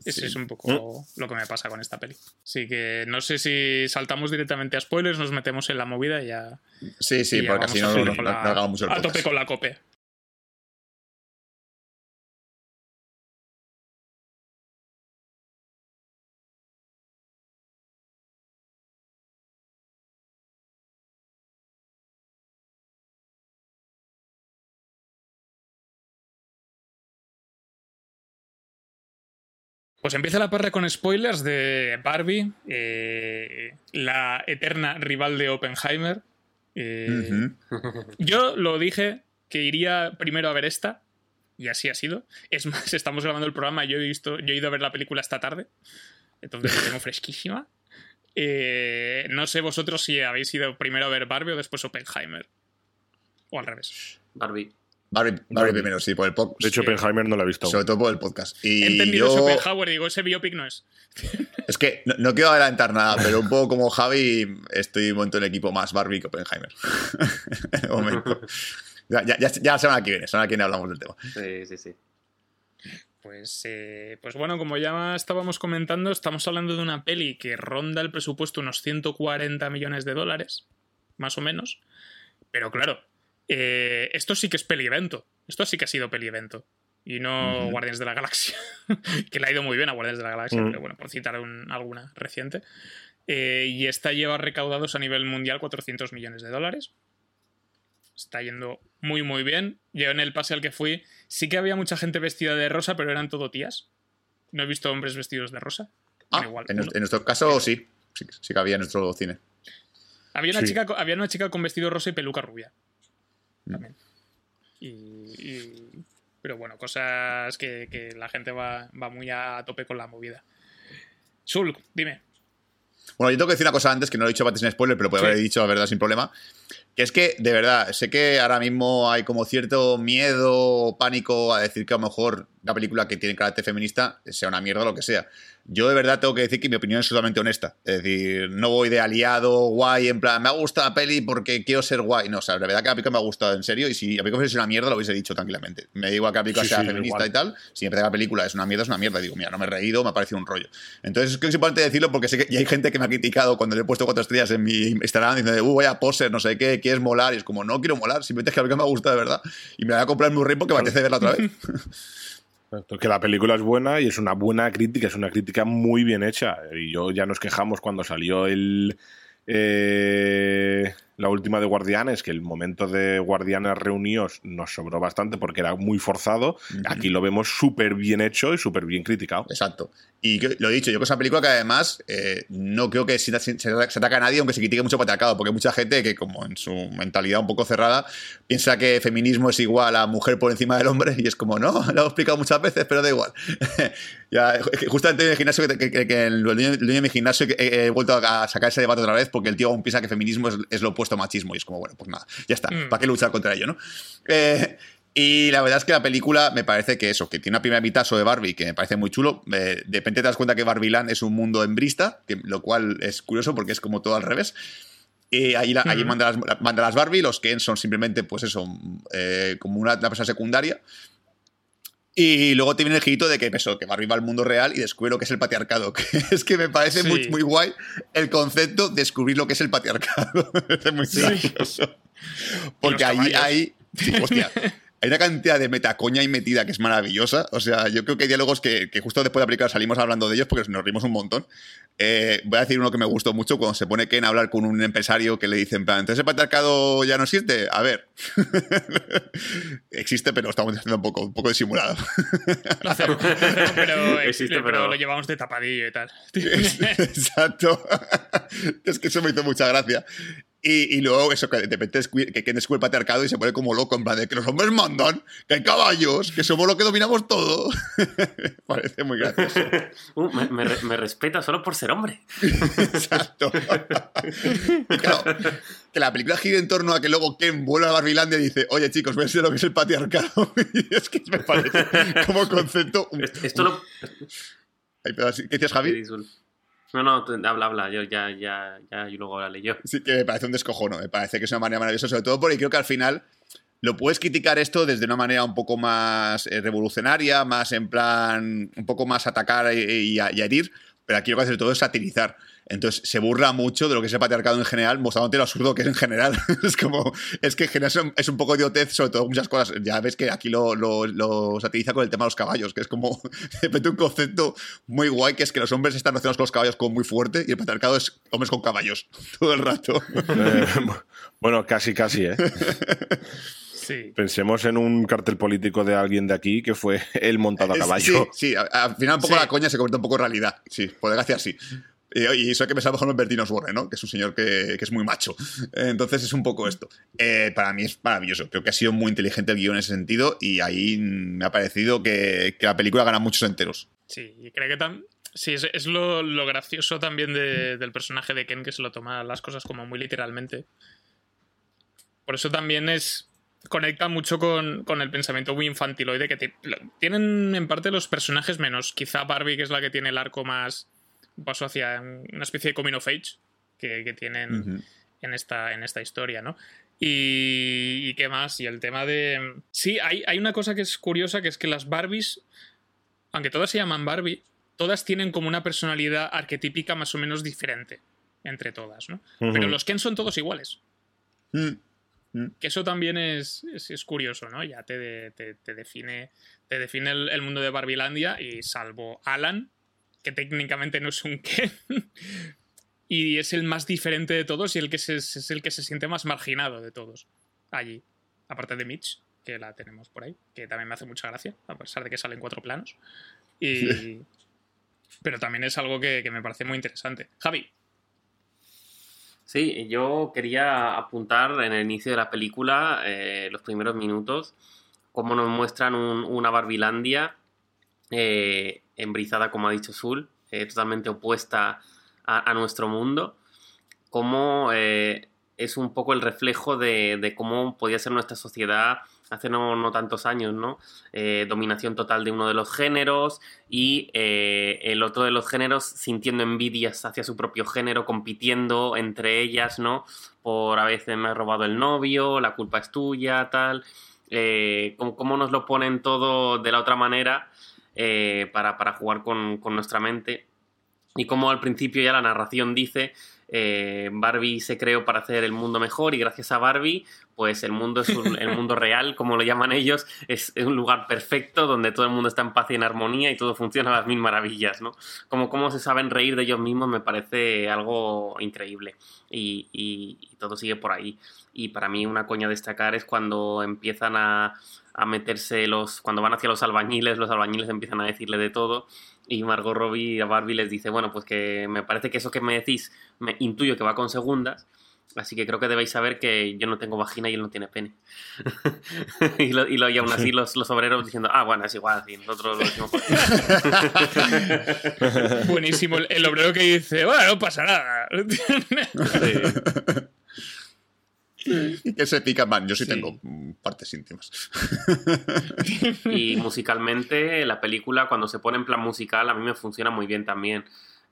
Ese es un poco lo que me pasa con esta peli. Así que no sé si saltamos directamente a spoilers, nos metemos en la movida y ya. Sí, sí, porque así no, no, no- la- no hagamos mucho el A tope con la cope. Pues empieza la parra con spoilers de Barbie, eh, la eterna rival de Oppenheimer. Eh. Yo lo dije que iría primero a ver esta, y así ha sido. Es más, estamos grabando el programa y yo he, visto, yo he ido a ver la película esta tarde, entonces la tengo fresquísima. Eh, no sé vosotros si habéis ido primero a ver Barbie o después Oppenheimer. O al revés. Barbie. Barbie, Barbie primero, sí, por el podcast. De hecho, Oppenheimer no la he visto. Sobre todo por el podcast. Y He entendido yo, ese Oppenheimer y digo, ese biopic no es. Es que no, no quiero adelantar nada, pero un poco como Javi, estoy un momento en el equipo más Barbie que Oppenheimer. De momento. Ya, ya, ya, ya la semana que viene, semana que viene hablamos del tema. Sí, sí, sí. Pues, eh, pues bueno, como ya estábamos comentando, estamos hablando de una peli que ronda el presupuesto unos 140 millones de dólares, más o menos. Pero claro, eh, esto sí que es peli-evento. Esto sí que ha sido peli-evento. Y no Ujú. Guardianes de la Galaxia. que le ha ido muy bien a Guardianes de la Galaxia, Mm. pero bueno, por citar un- alguna reciente. Eh, y esta lleva recaudados a nivel mundial 400 millones de dólares. Está yendo muy, muy bien. Yo en el pase al que fui, sí que había mucha gente vestida de rosa, pero eran todo tías. No he visto hombres vestidos de rosa. Ah, Bueno, igual, en, nuestro- en nuestro caso, sí. sí. sí que había en nuestro cine. Había una, Sí. chica, había una chica con vestido rosa y peluca rubia. También. Y, y- Pero bueno, cosas que, que la gente va, va muy a tope con la movida. Sul, dime. Bueno, yo tengo que decir una cosa antes que no lo he dicho antes en spoiler, pero puede Sí. haber dicho la verdad sin problema. Que es que, de verdad, sé que ahora mismo hay como cierto miedo o pánico a decir que a lo mejor una película que tiene carácter feminista sea una mierda o lo que sea. Yo de verdad tengo que decir que mi opinión es totalmente honesta. Es decir, no voy de aliado, guay, en plan, me ha gustado la peli porque quiero ser guay. No, o sea, la verdad que la película me ha gustado en serio y si la película fuese una mierda lo hubiese dicho tranquilamente. Me igual que la película Sí, sea sí, feminista igual. y tal. Si me parece que la película es una mierda, es una mierda. Digo, mira, no me he reído, me ha parecido un rollo. Entonces, creo que es importante decirlo porque sé que y hay gente que me ha criticado cuando le he puesto cuatro estrellas en mi Instagram diciendo, uh, vaya poser, no sé qué, quieres molar. Y es como, no quiero molar, simplemente es que la película me ha gustado de verdad. Y me la voy a comprar en Blu-ray porque me apetece verla otra vez. Que la película es buena y es una buena crítica, es una crítica muy bien hecha. Y yo ya nos quejamos cuando salió el eh, la última de Guardianes, que el momento de Guardianes reunidos nos sobró bastante porque era muy forzado. Aquí lo vemos súper bien hecho y súper bien criticado. Exacto. Y lo he dicho, yo con esa película que además eh, no creo que se, se, se ataque a nadie, aunque se critique mucho patriarcado, porque hay mucha gente que, como en su mentalidad un poco cerrada, piensa que feminismo es igual a mujer por encima del hombre, y es como, no, lo he explicado muchas veces, pero da igual. ya, justamente en el gimnasio, que, que- que el, dueño, de mi gimnasio, he, he vuelto a sacar ese debate otra vez, porque el tío aún piensa que feminismo es, es lo opuesto a machismo, y es como, bueno, pues nada, ya está, Mm. ¿para qué luchar contra ello, no? Eh, y la verdad es que la película me parece que eso, que tiene una primera mitad sobre Barbie que me parece muy chulo. Eh, de repente te das cuenta que Barbieland es un mundo hembrista, que, lo cual es curioso porque es como todo al revés. Y ahí, la- ahí Ujú. manda, las, manda las Barbie, los Ken son simplemente, pues eso, eh, como una, una persona secundaria. Y luego te viene el girito de que, eso, que Barbie va al mundo real y descubre lo que es el patriarcado. Que es que me parece Sí. muy, muy guay el concepto de descubrir lo que es el patriarcado. me parece muy gracioso. Porque ahí hay. sí, hostia. Hay una cantidad de metacoña ahí metida que es maravillosa. O sea, yo creo que hay diálogos que, que justo después de aplicar salimos hablando de ellos porque nos rimos un montón. Eh, voy a decir uno que me gustó mucho cuando se pone Ken a hablar con un empresario que le dice en plan, entonces el patriarcado ya no existe. A ver, existe, pero estamos haciendo un poco, un poco disimulado. Lo hacemos, lo hacemos, pero, Existe, pero pero- lo llevamos de tapadillo y tal. Exacto. es que eso me hizo mucha gracia. Y, y luego eso, que de repente que Ken descubre el patriarcado y se pone como loco, en plan de que los hombres mandan, que hay caballos, que somos los que dominamos todo. Parece muy gracioso. Uh, me, me re- me respeta solo por ser hombre. Exacto. Y claro, que la película gira en torno a que luego Ken vuelve a Barbilandia y dice, oye chicos, voy a lo que es el patriarcado. y es que me parece como concepto... Esto lo. ¿Qué decías, Javi? No, no, habla, habla. Yo ya, ya, ya, y luego la leí yo. Sí, que me parece un descojono. Me parece que es una manera maravillosa, sobre todo porque creo que al final lo puedes criticar esto desde una manera un poco más eh, revolucionaria, más en plan, un poco más atacar y, y y herir, pero aquí lo que hace sobre todo es satirizar. Entonces se burla mucho de lo que es el patriarcado en general, mostrándote lo absurdo que es en general. es como, es que en general es un- poco idiotez, sobre todo muchas cosas. Ya ves que aquí lo, lo- lo satiriza con el tema de los caballos, que es como de repente un concepto muy guay, que es que los hombres están relacionados con los caballos como muy fuerte y el patriarcado es hombres con caballos todo el rato. Eh, bueno, casi, casi, ¿eh? Sí. Pensemos en un cartel político de alguien de aquí que fue él montado a caballo. Sí, sí, al final un poco Sí. la coña se convierte un poco en realidad. Sí, por desgracia sí. Y, eso hay que pensar mejor en Bertino Osborne, ¿no? Que es un señor que, que es muy macho. Entonces es un poco esto. Eh, para mí es maravilloso. Creo que ha sido muy inteligente el guion en ese sentido y ahí me ha parecido que, que la película gana muchos enteros. Sí, y creo que tam- sí, es, es lo, lo gracioso también de- del personaje de Ken que se lo toma las cosas como muy literalmente. Por eso también es. conecta mucho con, con el pensamiento muy infantiloide que tienen en parte los personajes, menos quizá Barbie, que es la que tiene el arco más. Un paso hacia una especie de coming of age que, que tienen en esta, en esta historia, ¿no? Y, y qué más, y el tema de... Sí, hay, hay una cosa que es curiosa, que es que las Barbies, aunque todas se llaman Barbie, todas tienen como una personalidad arquetípica más o menos diferente entre todas, ¿no? Pero los Ken son todos iguales, Mm. Mm. que eso también es, es, es curioso, ¿no? Ya te, de- te, te define, te define el, el mundo de Barbilandia y salvo Alan, que técnicamente no es un Ken, y es el más diferente de todos y el que se, es el que se siente más marginado de todos allí. Aparte de Mitch, que la tenemos por ahí, que también me hace mucha gracia, a pesar de que sale en cuatro planos. Y... Pero también es algo que, que me parece muy interesante. Javi, Sí, yo quería apuntar en el inicio de la película, eh, los primeros minutos, cómo nos muestran un- una Barbilandia eh, embrizada, como ha dicho Sul, eh, totalmente opuesta a, nuestro mundo, cómo eh, es un poco el reflejo de, cómo podía ser nuestra sociedad hace no, tantos años, ¿no? Eh, dominación total de uno de los géneros y el otro de los géneros sintiendo envidias hacia su propio género, compitiendo entre ellas, ¿no? Por a veces me has robado el novio, la culpa es tuya, tal. Eh, cómo nos lo ponen todo de la otra manera eh, para, para jugar con, con nuestra mente. Y como al principio ya la narración dice, eh, Barbie se creó para hacer el mundo mejor y gracias a Barbie, pues el mundo es un- el mundo real, como lo llaman ellos, es, un lugar perfecto donde todo el mundo está en paz y en armonía y todo funciona a las mil maravillas, ¿no? Como cómo se saben reír de ellos mismos me parece algo increíble y, todo sigue por ahí. Y para mí una coña a destacar es cuando empiezan a, a meterse los, cuando van hacia los albañiles, los albañiles empiezan a decirle de todo y Margot Robbie a Barbie les dice, bueno, pues que me parece que eso que me decís, me intuyo que va con segundas, así que creo que debéis saber que yo no tengo vagina y él no tiene pene. y, lo, y, lo- y aún así los, los obreros diciendo, ah, bueno, es igual, sí, nosotros lo decimos por Buenísimo. El, el obrero que dice, bueno, no pasa nada. Y que se pica, man, yo sí, Sí. tengo mm, partes íntimas. Y musicalmente, la película, cuando se pone en plan musical, a mí me funciona muy bien también.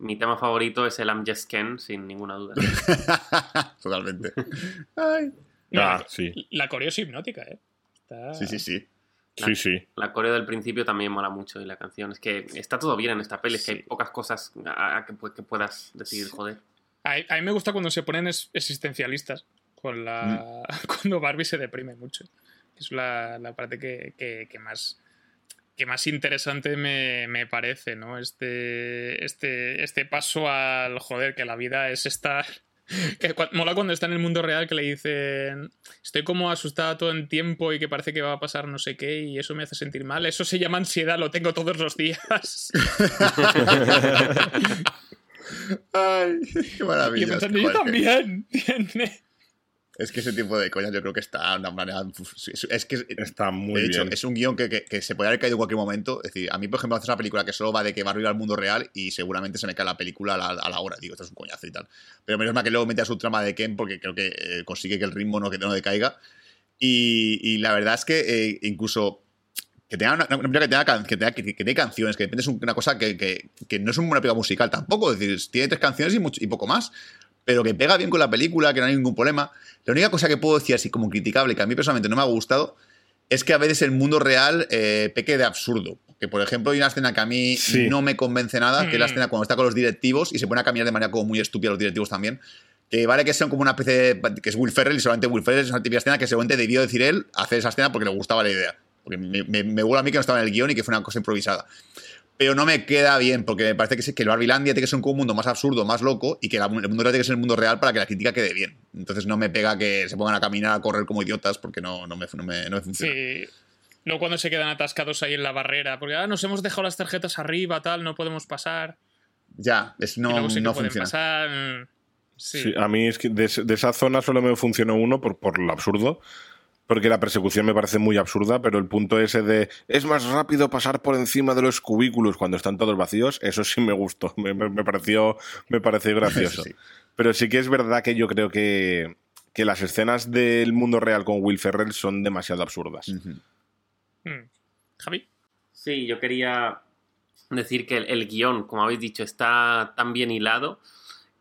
Mi tema favorito es el I'm Just Ken, sin ninguna duda. Totalmente. Ay. Ah, sí. La coreo es hipnótica, ¿eh? Está- Sí, sí, sí. Sí, sí. La coreo del principio también mola mucho y la canción. Es que está todo bien en esta peli, es que hay pocas cosas a, a que, pu- que puedas decir, joder. A, a mí me gusta cuando se ponen es- existencialistas. Con la, Cuando Barbie se deprime mucho. Es la, la parte que, que- que más que más interesante me, me parece, ¿no? Este, este, este paso al joder, que la vida es estar. Que mola cuando está en el mundo real que le dicen estoy como asustada todo el tiempo y que parece que va a pasar no sé qué y eso me hace sentir mal. Eso se llama ansiedad, lo tengo todos los días. Ay, qué y maravilla. pensando, yo también. Es que ese tipo de coñas yo creo que está de una manera. Es, que Está muy de hecho, bien. es un guion que, que- que se puede haber caído en cualquier momento. Es decir, a mí, por ejemplo, haces una película que solo va de que va al mundo real y seguramente se me cae la película a la, a la hora. Digo, esto es un coñazo y tal. Pero menos mal que luego mete a su trama de Ken porque creo que eh, consigue que el ritmo no, que no decaiga. Y, y la verdad es que eh, incluso que tenga una, una que tenga, que tenga, que, que tenga canciones, que de repente es una cosa que, que- que no es una película musical tampoco. Es decir, tiene tres canciones y, mucho- y poco más. Pero que pega bien con la película, que no hay ningún problema. La única cosa que puedo decir así como criticable, que a mí personalmente no me ha gustado, es que a veces el mundo real eh, peque de absurdo. Que, por ejemplo, hay una escena que a mí Sí. no me convence nada, que es la Mm. escena cuando está con los directivos y se pone a caminar de manera como muy estúpida los directivos también. Que vale que sean como una especie de, que es Will Ferrell y solamente Will Ferrell es una típica escena que seguramente debió decir él hacer esa escena porque le gustaba la idea. Porque me, me, me huele a mí que no estaba en el guion y que fue una cosa improvisada. Pero no me queda bien, porque me parece que, sí- que el Barbilandia tiene que ser un mundo más absurdo, más loco, y que el mundo real tiene que ser el mundo real para que la crítica quede bien. Entonces no me pega que se pongan a caminar, a correr como idiotas, porque no, no, me, no, me, no me funciona. Sí. Luego cuando se quedan atascados ahí en la barrera, porque ah, nos hemos dejado las tarjetas arriba, tal, no podemos pasar. Ya, es, y no, luego sí que no funciona. pasar. mm, Sí. Sí, a mí es que de, de esa zona solo me funcionó uno por, por lo absurdo. Porque la persecución me parece muy absurda, pero el punto ese de es más rápido pasar por encima de los cubículos cuando están todos vacíos, eso sí me gustó. Me, me- me pareció, me pareció gracioso. Sí. Pero sí que es verdad que yo creo que, que las escenas del mundo real con Will Ferrell son demasiado absurdas. Mm. Javi. Sí, yo quería decir que el, el guion, como habéis dicho, está tan bien hilado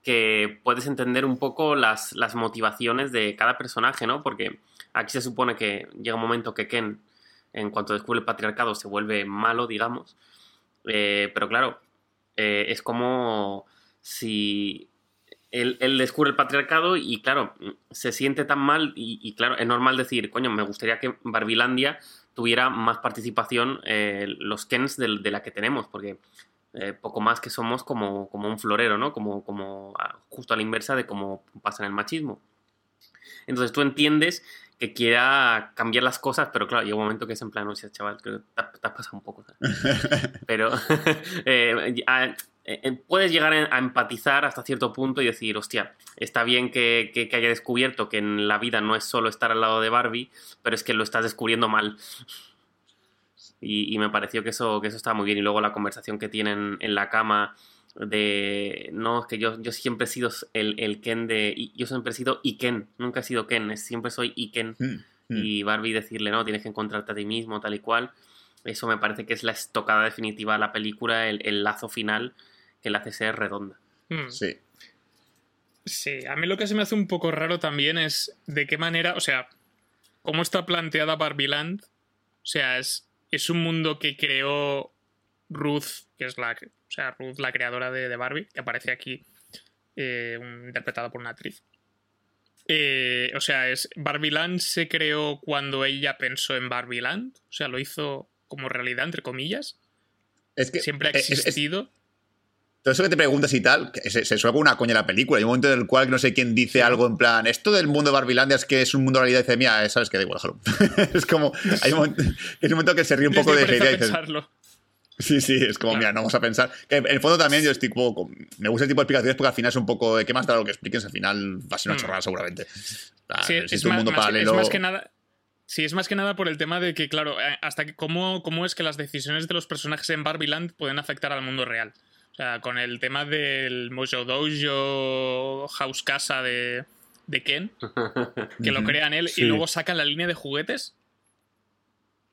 que puedes entender un poco las, las motivaciones de cada personaje, ¿no? Porque aquí se supone que llega un momento que Ken, en cuanto descubre el patriarcado, se vuelve malo, digamos. Eh, pero claro, eh, es como si él, él descubre el patriarcado y claro, se siente tan mal y, claro, es normal decir, coño, me gustaría que Barbilandia tuviera más participación eh, los Kens de la que tenemos, porque eh, poco más que somos como, como un florero, ¿no? Como, como a- justo a la inversa de cómo pasa en el machismo. Entonces tú entiendes que quiera cambiar las cosas, pero claro, llega un momento que es en plan, o sea, chaval, creo que te, has- pasado un poco. pero eh, a- eh, puedes llegar a empatizar hasta cierto punto y decir, hostia, está bien que, que- que haya descubierto que en la vida no es solo estar al lado de Barbie, pero es que lo estás descubriendo mal. Y, y me pareció que eso, que eso estaba muy bien. Y luego la conversación que tienen en la cama de no, es que yo, yo siempre he sido el, el Ken de. y- Yo siempre he sido Iken, nunca he sido Ken, es- siempre soy Iken. Mm, mm. Y Barbie decirle, no, tienes que encontrarte a ti mismo, tal y cual. Eso me parece que es la estocada definitiva a la película, el, el lazo final que la hace ser redonda. Mm. Sí. Sí, a mí lo que se me hace un poco raro también es de qué manera, o sea, cómo está planteada Barbieland. O sea, es, es un mundo que creó Ruth, que es la, o sea, Ruth, la creadora de, de Barbie, que aparece aquí, eh, interpretada por una actriz. Eh, o sea, es Barbieland se creó cuando ella pensó en Barbieland, o sea, lo hizo como realidad, entre comillas. Es que Siempre ha es- es- existido. Todo eso que te preguntas y tal, que se, se suena como una coña la película. Hay un momento en el cual no sé quién dice algo en plan, esto del mundo de Barbilandia es que es un mundo de realidad. Y dice, mira, sabes que da igual, es como, hay un momento, es un momento que se ríe un poco de esa idea pensarlo. sí, sí, es como, Claro. mira, no vamos a pensar. Que en el fondo también yo estoy como, me gusta el tipo de explicaciones porque al final es un poco, de ¿qué más da lo que expliques? Al final va a ser una Mm. chorrada seguramente. Sí, es un más, mundo más paralelo. es más que nada. Sí, es más que nada por el tema de que, claro, eh, hasta que cómo, cómo es que las decisiones de los personajes en Barbieland pueden afectar al mundo real. O sea, con el tema del Mojo Dojo House Casa de, de Ken, que lo crean él Sí. y luego sacan la línea de juguetes.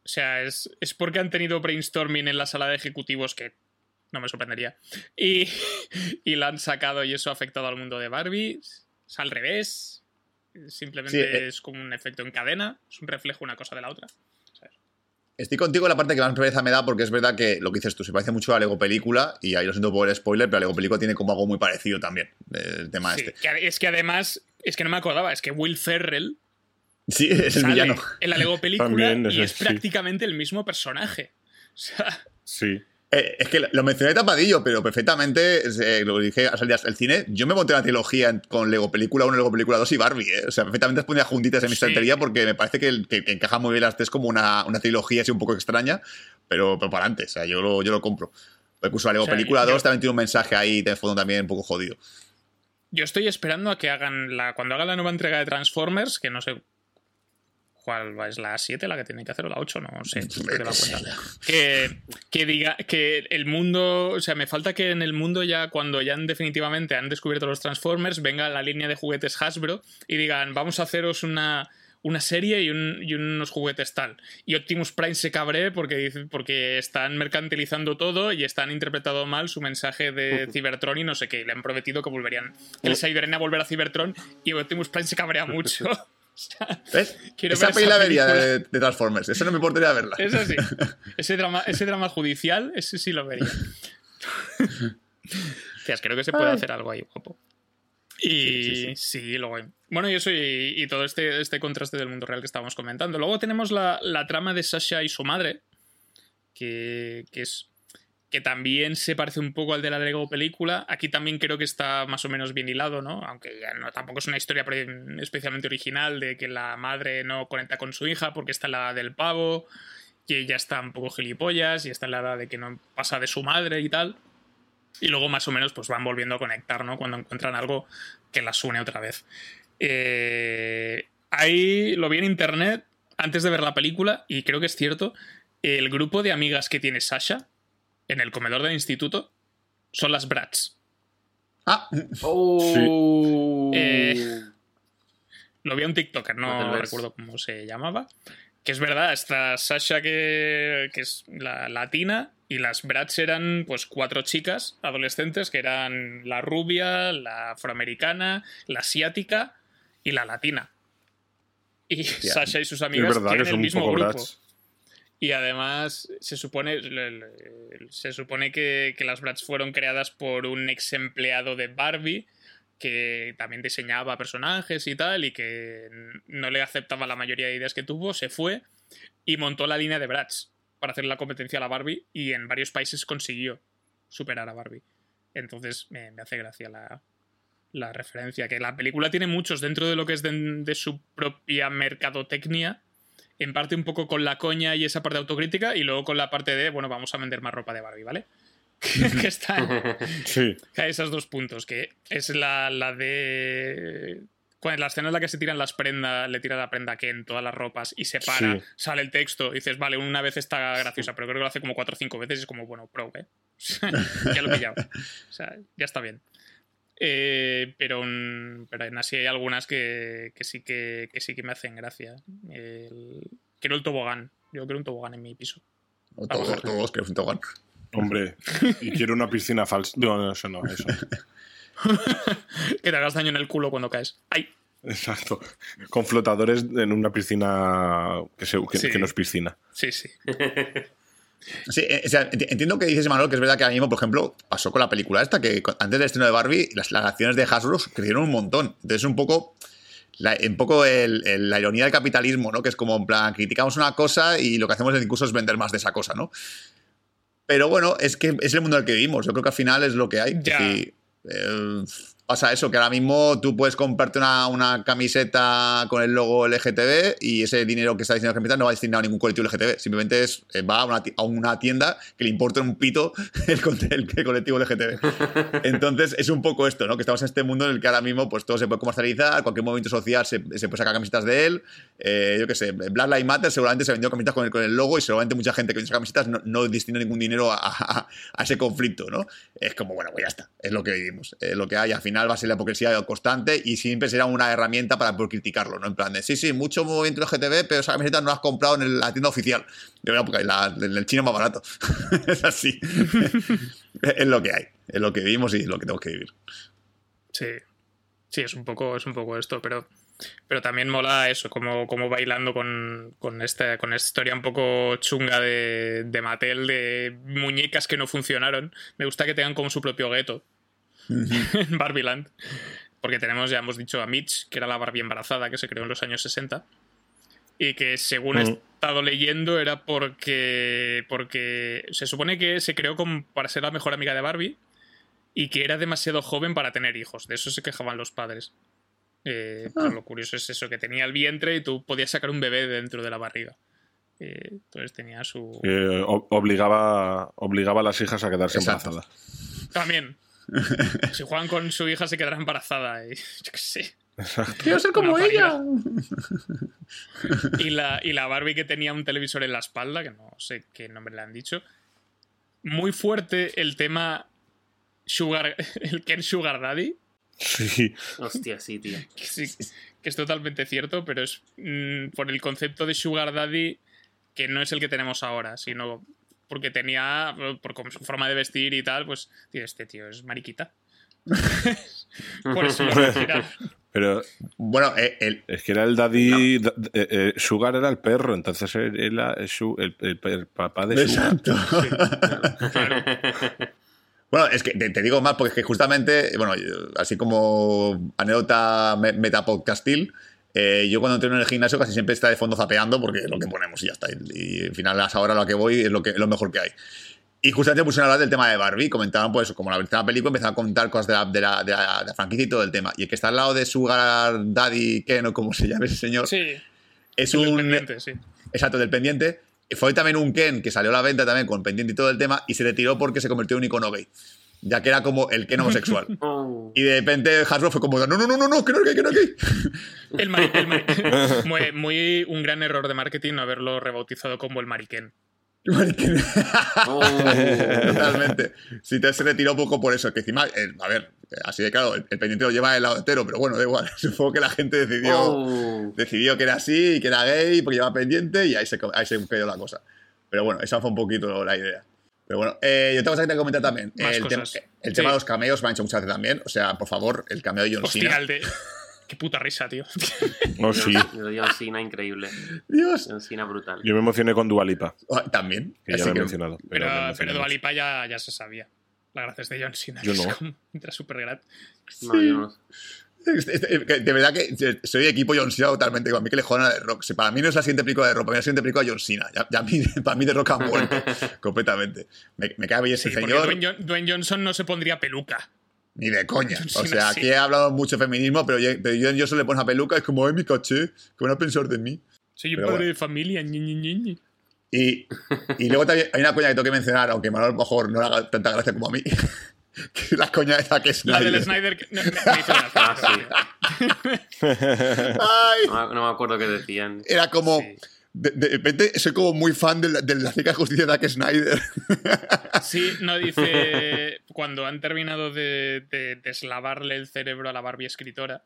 O sea, es, es porque han tenido brainstorming en la sala de ejecutivos que no me sorprendería. Y, y la han sacado y eso ha afectado al mundo de Barbie. Es al revés. Simplemente Sí, eh. es como un efecto en cadena. Es un reflejo una cosa de la otra. Estoy contigo en la parte que más pereza me da porque es verdad que lo que dices tú se parece mucho a Lego Película y ahí lo siento por el spoiler, pero Lego Película tiene como algo muy parecido también, el tema Sí, este. que es que además, es que no me acordaba, es que Will Ferrell Sí, es el sale villano. en la Lego película También, y es sí. prácticamente el mismo personaje. O sea, Sí. Eh, es que lo mencioné tapadillo, pero perfectamente eh, lo dije al salir cine. Yo me monté una trilogía con Lego Película 1, Lego Película 2 y Barbie. eh. O sea, perfectamente las ponía juntitas en mi Sí. estantería porque me parece que, encaja muy bien las tres como una, una trilogía así un poco extraña, pero, pero para adelante. O sea, yo lo, yo lo compro. Incluso Lego O sea, Película yo- 2 también tiene un mensaje ahí de fondo también un poco jodido. yo estoy esperando a que hagan la. Cuando hagan la nueva entrega de Transformers, que no sé cuál es la 7 la que tienen que hacer o la 8, no sé. te cuenta. que, que diga que el mundo, o sea, me falta que en el mundo ya cuando ya han definitivamente han descubierto los Transformers, venga la línea de juguetes Hasbro y digan, vamos a haceros una, una serie y, un- y unos juguetes tal. Y Optimus Prime se cabré porque, dice- porque están mercantilizando todo y están interpretando mal su mensaje de Cybertron y no sé qué. Y le han prometido que volverían, que les ayudarían a volver a Cybertron y Optimus Prime se cabrea mucho. O sea, ¿Ves? Quiero esa peli la vería de, de Transformers. Eso no me importaría verla. Eso sí. Ese drama, ese drama judicial, ese sí lo vería. Tías, creo que se puede hacer algo ahí, guapo. Y sí, luego. Bueno, y eso, y, y todo este, este contraste del mundo real que estábamos comentando. Luego tenemos la, la trama de Sasha y su madre, que, que es. Que también se parece un poco al de la Lego película. Aquí también creo que está más o menos bien hilado, ¿no? Aunque tampoco es una historia especialmente original de que la madre no conecta con su hija porque está en la del pavo y ella está un poco gilipollas y está en la edad de que no pasa de su madre y tal. Y luego más o menos pues van volviendo a conectar, ¿no? Cuando encuentran algo que las une otra vez. Eh, ahí lo vi en internet antes de ver la película y creo que es cierto. El grupo de amigas que tiene Sasha en el comedor del instituto son las Brats. Ah, Oh. Eh, Lo vi a un TikToker, no recuerdo cómo se llamaba. Que es verdad, está Sasha que, que es la latina y las Bratz eran pues cuatro chicas adolescentes que eran la rubia, la afroamericana, la asiática y la latina. Y Sasha y sus Es amigas verdad que tienen son el un mismo grupo. brats. Y además se supone, se supone que, que las Bratz fueron creadas por un ex empleado de Barbie que también diseñaba personajes y tal y que no le aceptaba la mayoría de ideas que tuvo, se fue y montó la línea de Bratz para hacer la competencia a la Barbie y en varios países consiguió superar a Barbie. Entonces me, me hace gracia la, la referencia, que la película tiene muchos dentro de lo que es de su propia mercadotecnia, en parte un poco con la coña y esa parte autocrítica, y luego con la parte de, bueno, vamos a vender más ropa de Barbie, ¿vale? que están Sí. hay esos dos puntos, que es la, la de Cuando la escena en la que se tiran las prendas, le tira la prenda a Ken, todas las ropas, y se para, Sí. sale el texto, y dices, vale, una vez está graciosa, pero creo que lo hace como cuatro o cinco veces, y es como, bueno, pro, ¿eh? ya lo he pillado. O sea, ya está bien. Eh, pero, pero en así hay algunas que, que sí que, que sí que me hacen gracia. El- quiero el tobogán. Yo quiero un tobogán en mi piso. O Todos, todos, que es un tobogán. Hombre, y quiero una piscina falsa. No, no, eso no, eso. no. Que te hagas daño en el culo cuando caes. ¡Ay! Exacto. Con flotadores en una piscina que, se- que- Sí. que no es piscina. Sí, sí. Sí, eh, o sea, enti- entiendo que dices, Manuel, que es verdad que ahora mismo, por ejemplo, pasó con la película esta, que antes del estreno de Barbie, las, las acciones de Hasbro crecieron un montón. Entonces, un poco. La, un poco el- el- la ironía del capitalismo, ¿no? Que es como, en plan, criticamos una cosa y lo que hacemos incluso es vender más de esa cosa, ¿no? Pero bueno, es que es el mundo en el que vivimos. Yo creo que al final es lo que hay. Ya. eh, pasa eso, que ahora mismo tú puedes comprarte una, una camiseta con el logo LGTB y ese dinero que está a la camiseta no va destinado a ningún colectivo LGTB. Simplemente es, eh, va a una, a una tienda que le importa un pito el, el- el colectivo LGTB. Entonces es un poco esto, ¿no? Que estamos en este mundo en el que ahora mismo pues todo se puede comercializar, cualquier movimiento social se, se puede sacar camisetas de él. Eh, yo qué sé, Black Lives Matter seguramente se vendió camisetas con el, con el logo y seguramente mucha gente que vende camisetas no, no destina ningún dinero a, a- a ese conflicto, ¿no? Es como, bueno, pues ya está, es lo que vivimos, es lo que hay, al final va a ser la hipocresía constante y siempre será una herramienta para poder criticarlo, ¿no? En plan de, sí, sí, mucho movimiento LGTB, pero esa camiseta no la has comprado en la tienda oficial. De verdad, porque la- en el chino es más barato. es así. es lo que hay, es lo que vivimos y es lo que tenemos que vivir. Sí. Sí, es un poco, es un poco esto, pero, pero también mola eso, como, como bailando con, con, esta, con esta historia un poco chunga de, de Mattel, de muñecas que no funcionaron. Me gusta que tengan como su propio gueto en Barbieland. Porque tenemos, ya hemos dicho, a Mitch, que era la Barbie embarazada que se creó en los años 60. Y que según he Mm. estado leyendo era porque, porque se supone que se creó como para ser la mejor amiga de Barbie y que era demasiado joven para tener hijos. De eso se quejaban los padres. Eh, pero lo curioso es eso, que tenía el vientre y tú podías sacar un bebé dentro de la barriga. Eh, entonces tenía su... Obligaba, obligaba a las hijas a quedarse Exacto. embarazadas. También. si juegan con su hija se quedará embarazada. Y, yo qué sé. Quiero ser como ella. Y la, y la Barbie que tenía un televisor en la espalda, que no sé qué nombre le han dicho. Muy fuerte el tema Sugar, el Ken Sugar Daddy, Sí. Hostia, sí, tío. que, sí, que es totalmente cierto, pero es mm, por el concepto de Sugar Daddy que no es el que tenemos ahora, sino porque tenía, por como su forma de vestir y tal, pues, tío, este tío es mariquita. por eso lo. Pero Bueno, eh, el, es que era el daddy. da- eh, eh, Sugar era el perro, entonces él era el, su- el- el- el papá de Sugar. Exacto. Claro. Bueno, es que te, te digo más porque es que justamente, bueno, así como anécdota me- metapodcastil, eh, yo cuando entreno en el gimnasio casi siempre está de fondo zapeando porque es lo que ponemos y ya está. Y, y al final, a ahora lo que voy es lo, que, es lo mejor que hay. Y justamente pusieron a hablar del tema de Barbie, comentaban pues como la la película, empezaron a contar cosas de la, de, la, de, la, de la franquicia y todo el tema. Y el que está al lado de Sugar Daddy Ken o como se llame ese señor, Sí, es el un... pendiente, sí. Exacto, del pendiente. Fue también un Ken que salió a la venta también con pendiente y todo el tema y se retiró porque se convirtió en un icono gay. Ya que era como el Ken homosexual. Oh. y de repente Hasbro fue como, no, no, no, no, no, que no que no gay. El mari- el mari- muy, muy un gran error de marketing no haberlo rebautizado como el Mariquén. Mariquén. Oh. Totalmente. Sí, te se retiró un poco por eso. Que encima, eh, a ver, así de claro, el, el pendiente lo lleva el lado entero, pero bueno, da igual. Supongo que la gente decidió, Oh. decidió que era así y que era gay porque llevaba pendiente y ahí se, ahí se quedó la cosa. Pero bueno, esa fue un poquito la idea. Pero bueno, eh, yo tengo que te comentar también. Más el tema, cosas. el tema Sí. de los cameos me ha hecho mucha gracia también. O sea, por favor, el cameo de John Hostia, Cena. el de. Qué puta risa, tío. No, sí. Lo John Cena, increíble. Dios. John Cena, brutal. Yo me emocioné con Dualipa, Ah, También. que ya Así lo he que- mencionado. Pero, Pero, pero emocioné Dua mucho. Lipa ya, ya se sabía. La gracia es de John Cena. Yo no. entra súper gratis. No, yo no. Este- este- De verdad que soy equipo John Cena totalmente. A mí que le jodan a The Rock. Si para mí no es la siguiente película de Rock, para mí es la siguiente película de John Cena. Ya, ya mí, para mí The Rock ha muerto completamente. Me, me cae bien ese Sí, señor. Dwayne, Dwayne Johnson no se pondría peluca. Ni de coña. O sea, aquí he hablado mucho de feminismo, pero yo, pero yo, yo solo le pones una peluca, es como, ay, mi caché, ¿qué van a pensar de mí? Soy un padre bueno. de familia. ñi, ñi, ñi, ñi. Y, y luego también hay una coña que tengo que mencionar, aunque Manuel a lo mejor no le haga tanta gracia como a mí. La coña de Zack La Snyder. del Snyder. que- no, me- me hizo gracia, Ah, sí. Ay, No, no me acuerdo qué decían. era como. Sí. De, de repente soy como muy fan de la, de la Liga de Justicia de Zack Snyder. Sí, no dice cuando han terminado de, de deslavarle el cerebro a la Barbie escritora,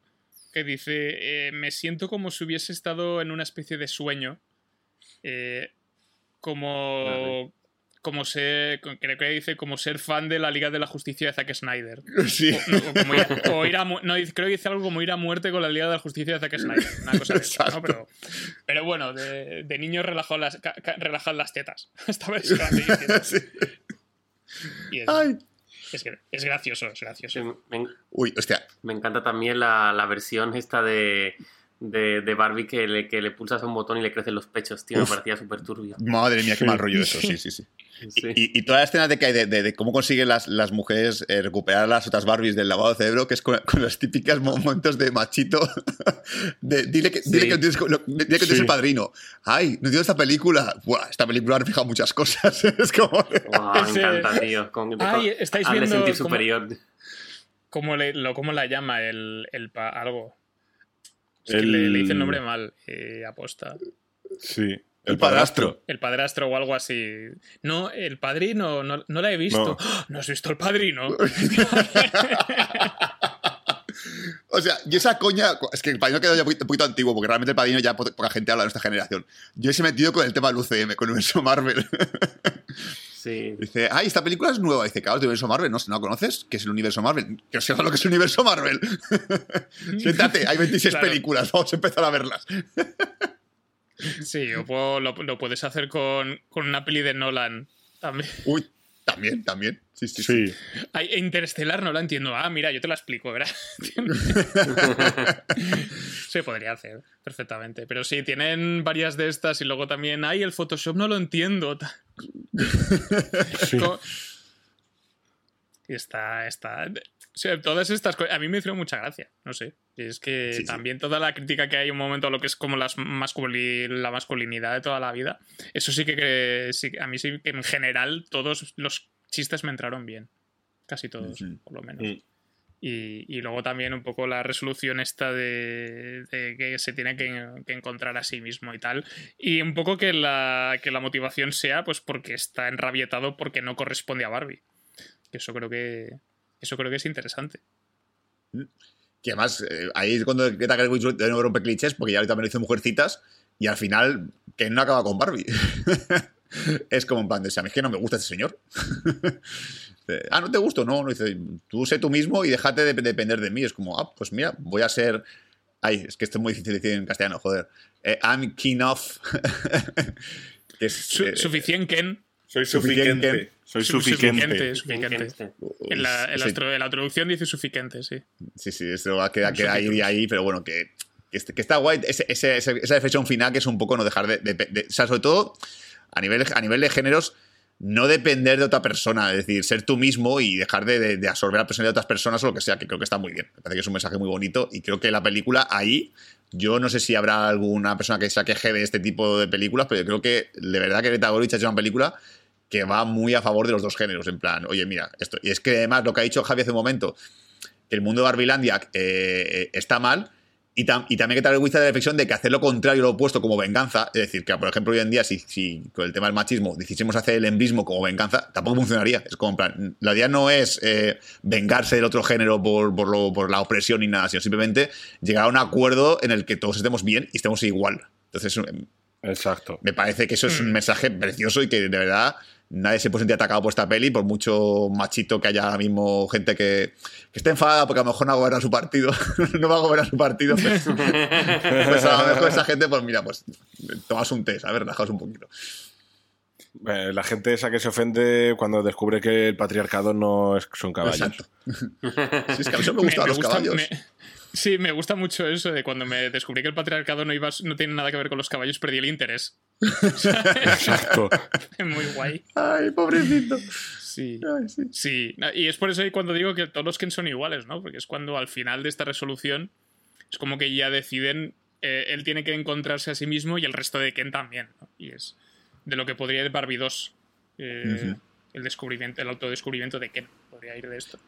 que dice, eh, me siento como si hubiese estado en una especie de sueño, eh, como, como ser, creo que dice, como ser fan de la Liga de la Justicia de Zack Snyder. Sí. O, no, o como ir a- o ir a mu- no, creo que dice algo como ir a muerte con la Liga de la Justicia de Zack Snyder. Una cosa de esa, ¿no? Pero, pero bueno, de, de niño relajó las, relajad las tetas. Esta vez. Sí. Y es, Ay. es, gra- es gracioso, es Sí, gracioso. me, Uy, hostia. me encanta también la, la versión esta de, de, de Barbie que le, que le pulsas a un botón y le crecen los pechos, tío. Uf. Me parecía súper turbio. Madre mía, qué mal rollo eso. Sí, sí, sí. Sí. Y, y toda la escena de, que hay de, de- de cómo consiguen las, las mujeres eh, recuperar las otras Barbies del lavado de cerebro, que es con, con los típicos momentos de machito. De, dile que, dile que tienes, lo- dile que tienes el padrino. Ay, no entiendo esta película. Buah, esta película refleja muchas cosas. es como. Me encanta, tío. Con, Ay, estáis viendo sentir cómo- superior. ¿Cómo, le, lo, ¿Cómo la llama el, el pa- algo? Es que le, le dice el nombre mal, eh, aposta. Sí. El padrastro. El padrastro o algo así. No, el padrino, no, no la he visto. No. ¿No has visto el padrino? O sea, y esa coña. Es que el padrino quedó ya un poquito, un poquito antiguo, porque realmente el padrino ya po- poca gente habla de nuestra generación. Yo he metido con el tema del UCM, con el universo Marvel. Sí. Dice, ay, esta película es nueva. Dice, claro, es del universo Marvel. No, ¿no la conoces? ¿Qué es el universo Marvel? Que os sepa lo que es el universo Marvel. Siéntate, hay 26 Claro. películas, vamos a empezar a verlas. Sí, o puedo- lo, lo puedes hacer con, con una peli de Nolan también. Uy, también, también. Sí, sí, sí. Sí. Ay, Interestelar no la entiendo. Ah, mira, yo te la explico, ¿verdad? Se podría hacer perfectamente. Pero sí, tienen varias de estas y luego también, ay, el Photoshop no lo entiendo. Sí. Co- Y está, está. O sea, todas estas cosas. A mí me hicieron mucha gracia, no sé. Es que Sí, sí. también toda la crítica que hay un momento a lo que es como las masculi- la masculinidad de toda la vida. Eso sí que, que- sí, a mí sí que en general todos los chistes me entraron bien. Casi todos, por lo menos. Mm. Y, y luego también un poco la resolución esta de, de que se tiene que, que encontrar a sí mismo y tal. Y un poco que la, que la motivación sea pues porque está enrabietado porque no corresponde a Barbie. Eso creo que. Eso creo que es interesante. Que además, eh, ahí es cuando Greta Gerwig de nuevo rompe clichés, porque ya ahorita me lo hizo Mujercitas, y al final, que no acaba con Barbie. es como en plan de, "O sea, a mí es que no me gusta este señor. Ah, ¿no te gusto? No, no, dice, tú sé tú mismo y déjate de de depender de mí. Es como, ah, pues mira, voy a ser... Ay, es que esto es muy difícil de decir en castellano, joder. Eh, I'm keen off. que es, eh, suficient Ken. Soy Suficiente. Soy Su- suficiente. suficiente. Este. En la, en la sí. tro- en la traducción dice suficiente, sí. Sí, sí, eso va a quedar, queda ahí y ahí, pero bueno, que, que, est- que está guay ese- ese- ese- esa definición final que es un poco no dejar de, de- de- O sea, sobre todo a nivel, a nivel de géneros, no depender de otra persona, es decir, ser tú mismo y dejar de, de- de absorber la personalidad de otras personas o lo que sea, que creo que está muy bien. Me parece que es un mensaje muy bonito y creo que la película ahí, yo no sé si habrá alguna persona que se queje de este tipo de películas, pero yo creo que de verdad que Greta Gerwig ha hecho una película que va muy a favor de los dos géneros, en plan, oye, mira, esto. Y es que además lo que ha dicho Javi hace un momento, que el mundo de Barbilandia eh, está mal. Y, tam- y también que tal vez la reflexión de que hacer lo contrario, lo opuesto, como venganza, es decir, que por ejemplo hoy en día, si, si con el tema del machismo decidiésemos hacer el embrismo como venganza, tampoco funcionaría. Es como, en plan, la idea no es eh, vengarse del otro género por, por, lo- por la opresión ni nada, sino simplemente llegar a un acuerdo en el que todos estemos bien y estemos igual. Entonces, eh, Exacto. me parece que eso es un mensaje precioso y que de verdad nadie se puede sentir atacado por esta peli, por mucho machito que haya ahora mismo gente que, que esté enfadada porque a lo mejor no va a gobernar su partido, no va a gobernar su partido. Pues, pues a lo mejor esa gente, pues mira, pues tomas un té, ¿sabes? Relajaos un poquito. Eh, la gente esa que se ofende cuando descubre que el patriarcado no es, son caballos. Exacto. Sí, es que a mí me gustan los caballos. me- sí, me gusta mucho eso de cuando me descubrí que el patriarcado no, iba, no tiene nada que ver con los caballos, perdí el interés. Exacto. Es muy guay. Ay, pobrecito. Sí. Ay, sí. Sí, y es por eso cuando digo que todos los Ken son iguales, ¿no? Porque es cuando al final de esta resolución es como que ya deciden, eh, él tiene que encontrarse a sí mismo y el resto de Ken también, ¿no? Y es de lo que podría ir Barbie 2, eh, el descubrimiento, el autodescubrimiento de Ken. podría ir de esto.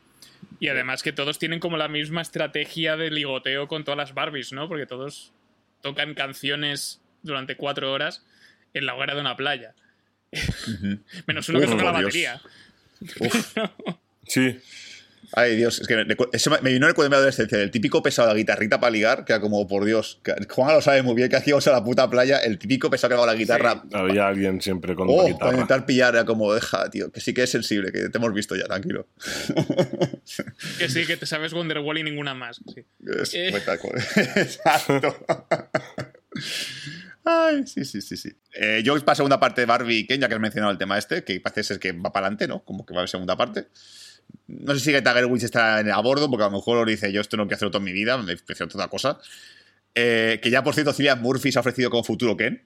Y además que todos tienen como la misma estrategia de ligoteo con todas las Barbies, ¿no? Porque todos tocan canciones durante cuatro horas en la hoguera de una playa. Menos uno que toca la batería. Sí. Ay, Dios, es que me, me vino el recuerdo de mi adolescencia, el típico pesado de la guitarrita para ligar, que era como, por Dios, que Juan lo sabe muy bien, que hacíamos a la puta playa, el típico pesado que daba la guitarra. Había alguien siempre con Oh, para guitarra. intentar pillar, era como, deja, tío, que sí que es sensible, que te hemos visto ya, tranquilo. Que sí, que te sabes Wonderwall y ninguna más. sí. Es Eh. espectacular. Exacto. Ay, sí, sí, sí, sí. Eh, yo para segunda parte de Barbie y Ken, ya que has mencionado el tema este, que parece ser que va para adelante, ¿no? Como que va a haber segunda parte. No sé si que Tiger Woods está en- a bordo, porque a lo mejor dice, yo esto no quiero hacerlo toda mi vida, me prefiero otra cosa. Eh, que ya, por cierto, Cillian Murphy se ha ofrecido como futuro Ken.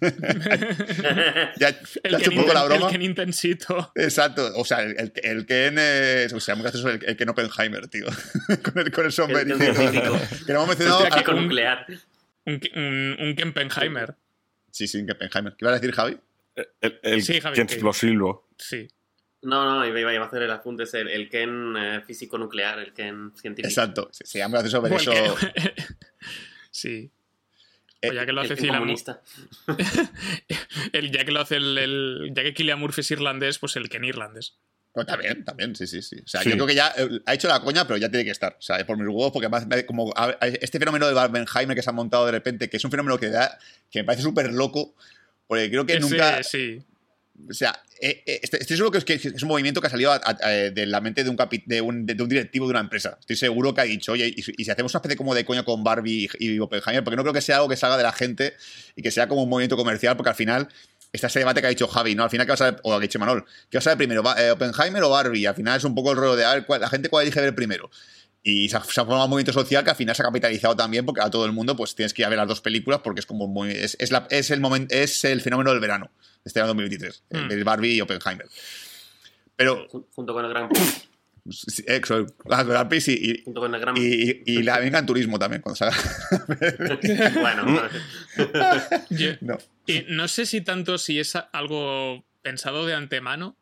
ya ya El ha hecho que, un poco la el broma. que Intensito. Exacto, o sea, el, el, el Ken es. O sea, muy gracioso el, el Ken Oppenheimer, tío. con, el, con el sombrerito. El científico. que no hemos mencionado. Hostia, a- que Con un- nuclear. Un, un, un Kempenheimer. Sí, sí, que Oppenheimer. ¿Qué ibas a decir, Javi? El, el Sí, Javi, Ken explosivo. Sí. No, no, iba, iba a hacer el apunte, es el, el Ken eh, físico nuclear, el Ken científico. Exacto. Se, se llama gracioso ver el eso. sí. Eh, O ya que lo El hace Cillian comunista. el, ya que lo hace el, el- ya que Killian Murphy es irlandés, pues el Ken irlandés. No, también, también, sí, sí, sí. O sea, Sí. yo creo que ya eh, ha hecho la coña, pero ya tiene que estar. O sea, por mis huevos, porque además, me- como a- a- este fenómeno de Barbenheimer que se ha montado de repente, que es un fenómeno que, da, que me parece súper loco, porque creo que Ese, nunca. sí. O sea, eh, eh, estoy, estoy seguro que es, que es un movimiento que ha salido a- a- eh, de la mente de un, capi- de, un, de un directivo de una empresa. Estoy seguro que ha dicho, oye, y, y si hacemos una especie como de coña con Barbie y, y Oppenheimer, porque no creo que sea algo que salga de la gente y que sea como un movimiento comercial, porque al final está ese debate que ha dicho Javi, ¿no? Al final, ¿qué vas a ver? O ha dicho Manol, ¿qué vas a ver primero? ¿Va- eh, ¿Oppenheimer o Barbie? Al final es un poco el rollo de, a ver, ¿cuál- la gente cuál elige ver primero. Y se ha, se ha formado un movimiento social que al final se ha capitalizado también porque a todo el mundo pues tienes que ir a ver las dos películas porque es como muy, es, es, la- es el momento es el fenómeno del verano de este año 2023 el Mm. de Barbie y Oppenheimer. Pero Jun- Junto con el Gran sí, eso, la Grand Prix y, y, junto con el Gran y- y la venga en turismo también cuando salga. Bueno, Yo- no. y no sé si tanto si es algo pensado de antemano,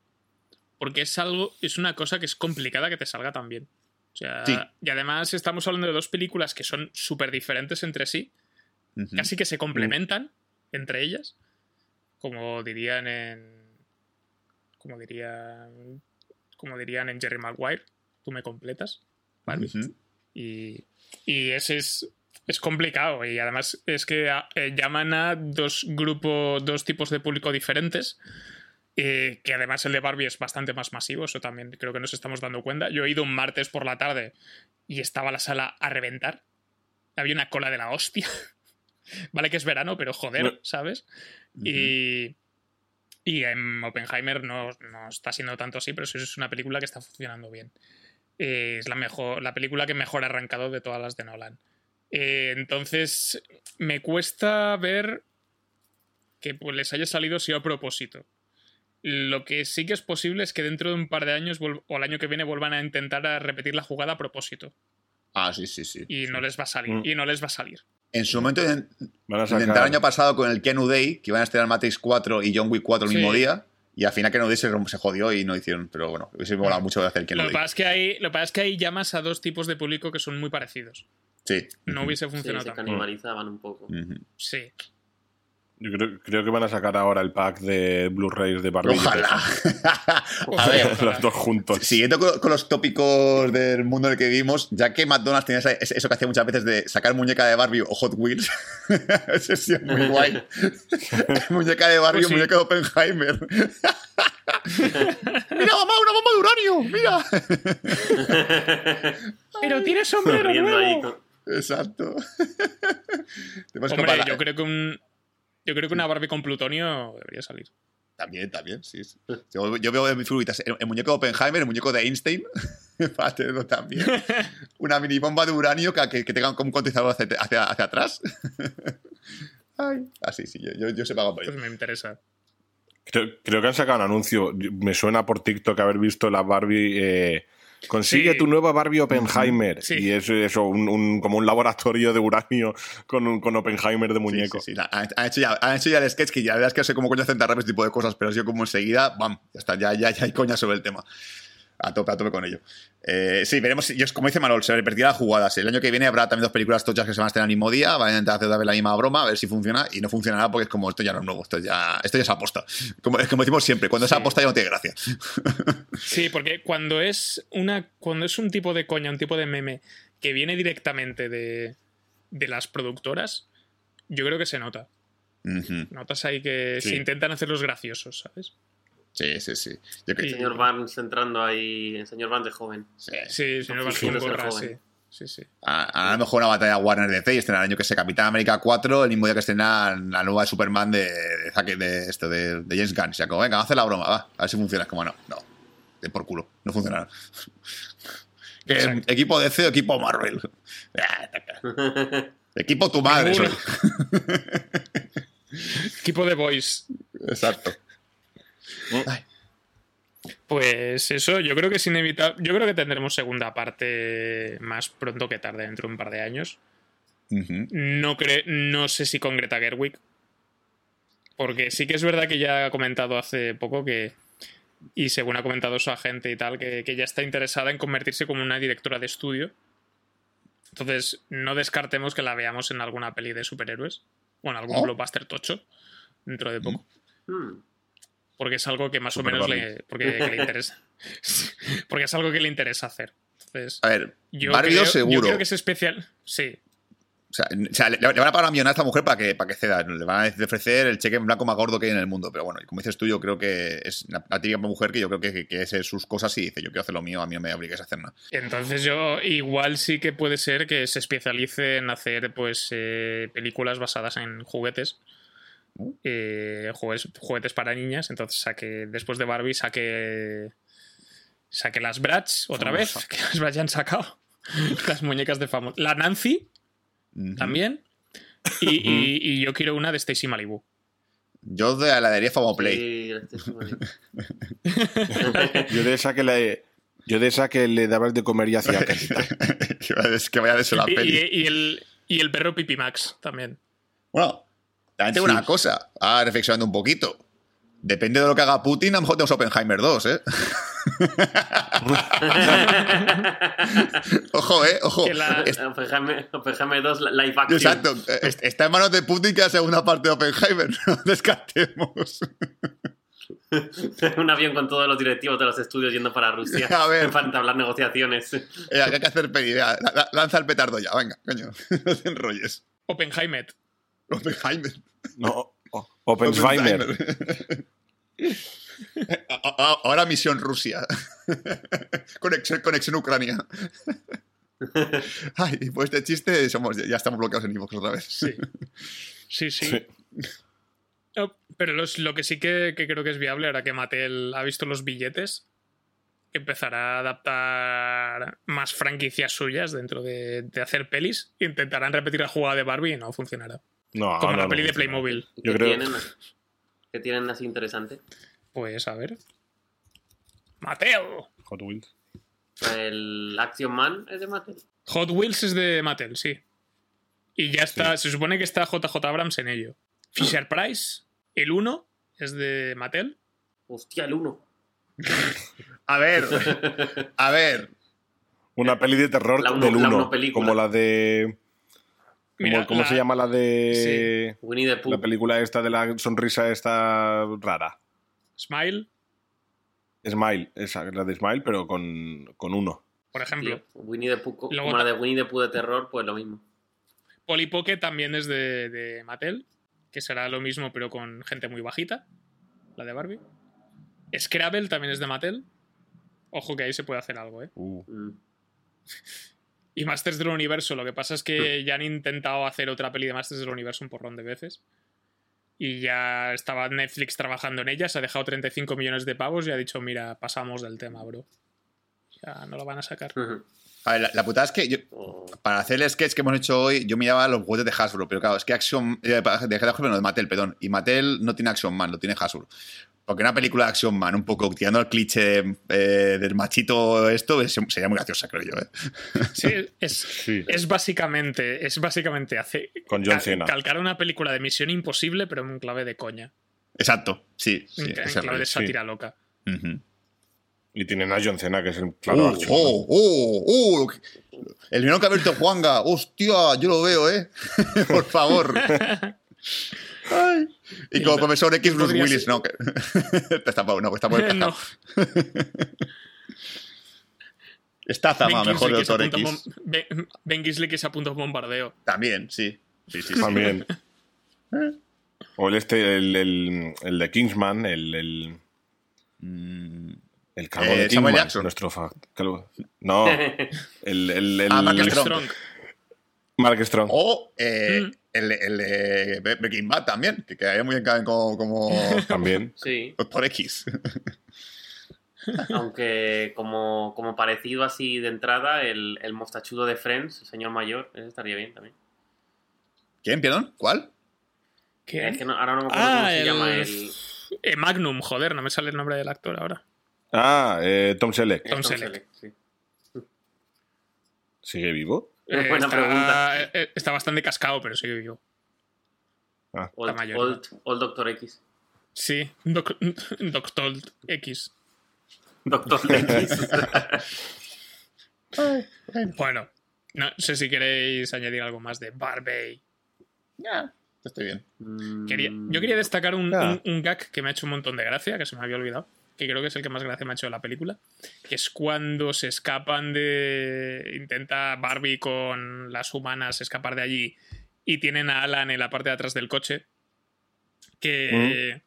porque es algo, es una cosa que es complicada que te salga tan bien. O sea, Sí. y además estamos hablando de dos películas que son súper diferentes entre sí, casi que se complementan entre ellas, como dirían en. Como dirían. Como dirían en Jerry Maguire, tú me completas. Ujú. Y, y ese es, es complicado. Y además es que a- eh, llaman a dos grupos, dos tipos de público diferentes. Eh, que además el de Barbie es bastante más masivo, eso también creo que nos estamos dando cuenta. Yo he ido un martes por la tarde y estaba la sala a reventar. Había una cola de la hostia. vale que es verano, pero joder. ¿sabes? Y, y en Oppenheimer no, no está siendo tanto así, pero sí es una película que está funcionando bien. Eh, es la, mejor, la película que mejor ha arrancado de todas las de Nolan. Eh, entonces, me cuesta ver que pues, les haya salido sí a propósito. Lo que sí que es posible es que dentro de un par de años o el año que viene vuelvan a intentar a repetir la jugada a propósito. ah sí sí sí Y no les va a salir. Mm. Y no les va a salir. en su momento Van a intentaron el año pasado con el Ken Day que iban a estrenar Matrix 4 y John Wick 4 el Sí. mismo día y al final Ken Day se, se jodió y no hicieron pero bueno hubiese molado mucho hacer el Ken Lo que, Day pasa es que hay, lo que pasa es que ahí llamas a dos tipos de público que son muy parecidos. sí No hubiese sí, funcionado se tan canibalizaban un poco. Sí. Yo creo, creo que van a sacar ahora el pack de Blu-rays de Barbie. ojalá a ver Los dos juntos. Siguiendo con, con los tópicos del mundo en el que vivimos, ya que McDonald's tenía esa- eso que hacía muchas veces de sacar muñeca de Barbie o Hot Wheels, eso sí es muy guay. muñeca de Barbie Pues sí. muñeca de Oppenheimer. ¡Mira, mamá, una bomba de uranio! ¡Mira! Pero tiene sombrero nuevo. con- Exacto. Hombre, yo creo que un. Yo creo que una Barbie con plutonio debería salir. También, también, sí. sí. Yo, yo veo en mis figuritas el, el muñeco de Oppenheimer, el muñeco de Einstein, para tenerlo también. Una mini bomba de uranio que, que, que tenga como un condensador hacia, hacia, hacia atrás. Ay, así, sí, yo, yo, yo se pago por Pues ello. me interesa. Creo, creo que han sacado un anuncio. Me suena por TikTok haber visto la Barbie. eh, Consigue Sí. tu nueva Barbie Oppenheimer. Sí. Y es eso, un, un- como un laboratorio de uranio con, un- con Oppenheimer de muñeco. sí. Han, han hecho ya, han hecho ya el sketch que ya verás que no sé cómo coño hacen tan rápido este tipo de cosas, pero ha sido como enseguida, bam, ya está, ya, ya, ya hay coña sobre el tema. A tope, a tope con ello. Eh, sí, veremos. Yo, como dice Manol, se repetirá las jugadas. El año que viene habrá también dos películas tochas que se van a estrenar el mismo día. Van a intentar hacer otra vez la misma broma, a ver si funciona. Y no funcionará porque es como esto ya no es nuevo, esto ya, esto ya es aposta. Como, es como decimos siempre, cuando es aposta ya no tiene gracia. Sí, porque cuando es una. Cuando es un tipo de coña, un tipo de meme que viene directamente de, de las productoras, yo creo que se nota. Notas ahí que Sí. se intentan hacer los graciosos, ¿sabes? Sí, sí, sí. Yo que- El señor Barnes entrando ahí, el señor Barnes de joven. sí. No vas Sí, con gorra, sí. joven. Sí, sí. A, a lo mejor una batalla Warner DC y estrenar el año que sé Capitán América 4 el mismo día que estrenar la nueva de Superman de, de, Zack- de esto, de, de James Gunn. O sea, como, venga, haz la broma, va, a ver si funciona. Es como, no, no, de por culo, no funcionará. Equipo DC o equipo Marvel. Ah, taca. equipo tu madre. Soy. Equipo de boys. Exacto. Ay, Pues eso, yo creo que es inevitable. Yo creo que tendremos segunda parte más pronto que tarde, dentro de un par de años. No, cre- no sé si con Greta Gerwig. Porque sí que es verdad que ya ha comentado hace poco que. Y según ha comentado su agente y tal, que, que ya está interesada en convertirse como una directora de estudio. Entonces, no descartemos que la veamos en alguna peli de superhéroes. O en algún Oh. blockbuster tocho. Dentro de poco. Hmm. Porque es algo que más Super o menos Barbie. le, porque, que le interesa. porque es algo que le interesa hacer. Entonces, A ver, yo, creo, 2 seguro. yo creo que es especial. Sí, O sea, o sea, le, le van a pagar una millonada a esta mujer para que, para que ceda. Le van a ofrecer el cheque en blanco más gordo que hay en el mundo. Pero bueno, como dices tú, yo creo que es la, la típica mujer que yo creo que, que, que es sus cosas y dice, yo quiero hacer lo mío, a mí no me obligues a hacer nada. Entonces yo igual sí que puede ser que se especialice en hacer pues eh, películas basadas en juguetes. Eh, juguetes, juguetes para niñas. Entonces saque, después de Barbie saque saque las Bratz otra vez, que las Bratz ya han sacado. las muñecas de famoso. La Nancy también. Y, y- y yo quiero una de Stacy Malibu. Yo de la daría Famo Play. Sí. Yo de esa que le, yo de esa que le dabas de comer y hacía casita. es que vaya de eso la Y, peli. y- y el, y el perro Pipi Max también. Bueno, también tengo Sí. una cosa. Ah, reflexionando un poquito. Depende de lo que haga Putin, a lo mejor tenemos Oppenheimer 2, ¿eh? ojo, ¿eh? Ojo. Que la- Es- Oppenheimer, Oppenheimer 2 live action. Exacto. Es- Está en manos de Putin que la segunda parte de Oppenheimer. No descartemos. Un avión con todos los directivos de los estudios yendo para Rusia A ver. para entablar negociaciones. Eh, hay que hacer la- la- Lanza el petardo ya, venga, coño. No te enrolles. Oppenheimer. Oppenheimer. No, Oppenheimer. Ahora misión Rusia. conexión, conexión Ucrania. Ay, pues este chiste somos, ya estamos bloqueados en Evox otra vez. Sí. Sí, sí. Sí. No, pero los- lo que sí que, que creo que es viable, ahora que Mattel ha visto los billetes, que empezará a adaptar más franquicias suyas dentro de, de hacer pelis. Intentarán repetir la jugada de Barbie y no funcionará. No, Como no, la no peli de. Playmobil. ¿Qué Yo creo- tienen? ¿Qué tienen así interesante? Pues a ver. Mattel. Hot Wheels. El Action Man es de Mattel. Hot Wheels es de Mattel, sí. Y ya está, se supone que está JJ Abrams en ello. Fisher Price, el 1, es de Mattel. Hostia, el 1. A ver, a ver. Una peli de terror La uno- del la 1. uno película. Como la de. Mira, ¿Cómo la- se llama la de. Winnie the Pooh. La película esta de la sonrisa esta rara. Smile, Smile, esa, la de Smile, pero con, con uno. por ejemplo. Winnie the Pooh, como la de Winnie the Pooh de terror, pues lo mismo. Polly Pocket también es de, de Mattel, que será lo mismo pero con gente muy bajita, la de Barbie. Scrabble también es de Mattel. Ojo que ahí se puede hacer algo, ¿eh? Uh, Mm. Y Masters del Universo, lo que pasa es que ya han intentado hacer otra peli de Masters del Universo un porrón de veces. Y ya estaba Netflix trabajando en ella, se ha dejado 35 millones de pavos y ha dicho, mira, pasamos del tema, bro. Ya no lo van a sacar. A ver, la, la putada es que yo, Oh, para hacer el sketch que hemos hecho hoy, yo miraba los juguetes de Hasbro, pero claro, es que Action. eh, de Hasbro, no, de Mattel, perdón. Y Mattel no tiene Action Man, lo tiene Hasbro. Porque una película de Action Man, un poco tirando al cliché eh, del machito, esto es- sería muy graciosa, creo yo. ¿eh? Sí, es, Sí. es básicamente, es básicamente hace, Con John cal- Cena. calcar una película de Misión Imposible, pero en clave de coña. Exacto, sí. sí en, en clave de sí. sátira loca. Ujú. Y tienen a John Cena, que es el claro oh, archivo. oh, oh, oh, El vino que ha abierto Juanga. Hostia, yo lo veo, ¿eh? Por favor. Ay. Y como profesor X, Bruce Willis, ser- no. Que... está, no, está por el no. Está Zama, Ben mejor se Doctor X. bom- Ben, Ben Kingsley que se apunta a bombardeo. También, sí. Sí, sí, sí. También. O el este, el, el, el de Kingsman, el. el el calvo Eh, de Kingsman, Jackson. nuestro fa- calvo. No, el, el, el- Ah, Mark el- Strong. Mark Strong. O eh, Mm. el, el Breaking Bad también, que quedaría muy bien como, como También. Sí, Doctor X. aunque como, como parecido así de entrada, el, el mostachudo de Friends, el señor mayor, ese estaría bien también. ¿Quién, perdón? ¿Cuál? ¿Qué? Es que no- ahora no me acuerdo Ah, cómo se el- llama el... Eh, Magnum, joder, no me sale el nombre del actor ahora. Ah, eh, Tom Selleck. Tom Selleck. sí. ¿Sigue vivo? Eh, buena está, pregunta. eh, eh, está bastante cascado, pero sigue vivo. Old, mayor, Old- Old Doctor X. Sí, Doc- Doctor X. Doctor X. Bueno, no sé si queréis añadir algo más de Barbie. Ya, estoy bien. Quería- yo quería destacar un- un gag que me ha hecho un montón de gracia, que se me había olvidado, que creo que es el que más gracia me ha hecho de la película, que es cuando se escapan de... intenta Barbie con las humanas escapar de allí y tienen a Alan en la parte de atrás del coche, que...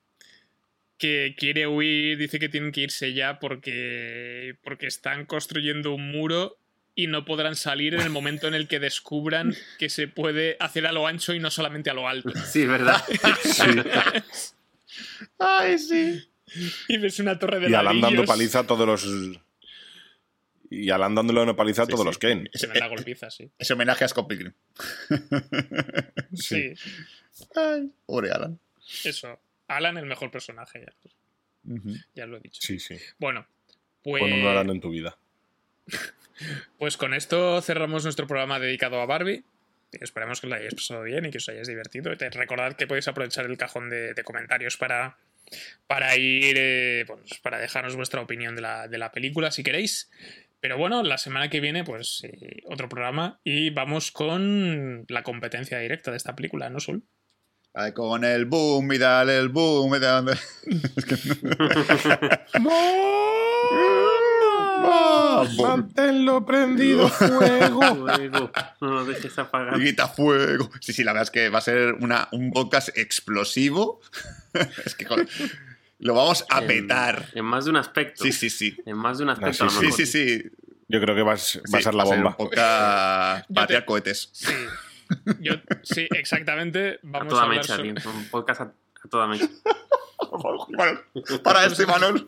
que quiere huir, dice que tienen que irse ya porque, porque están construyendo un muro y no podrán salir en el momento en el que descubran que se puede hacer a lo ancho y no solamente a lo alto. Sí, es verdad. Ay, sí. Y ves una torre de Y Alan dando paliza a todos los. Y Alan dándole una paliza a Sí, todos sí. los Ken. Se me da golpiza, sí. Ese homenaje a Scott Pilgrim. Sí, Ay, pobre Alan. eso. Alan, el mejor personaje, ya, ya lo he dicho. Sí, sí. Bueno, pues, Pon un Alan en tu vida. pues con esto cerramos nuestro programa dedicado a Barbie. Esperemos que lo hayáis pasado bien y que os hayáis divertido. Recordad que podéis aprovechar el cajón de, de comentarios para, para ir, eh, pues, para dejarnos vuestra opinión de la, de la película si queréis. Pero bueno, la semana que viene, pues eh, otro programa y vamos con la competencia directa de esta película, ¿no, Sol? Ay, con el boom y dale el boom y dale. No- Ah, boom. Manténlo prendido, fuego. Luego, no lo dejes apagar. Grita fuego. Sí, sí, la verdad es que va a ser una, un podcast explosivo. es que joder, lo vamos a En- petar. En, más de un aspecto. Sí, sí, sí. En más de un aspecto, Ah, a sí, lo Sí, mejor. sí, sí. Yo creo que va a ser, va a Sí, ser la bomba. Yo para te- tirar cohetes. Sí. Yo, sí, exactamente. A Vamos a, toda mecha, sobre- tío. Un podcast a, a toda mecha. Para este, Manuel.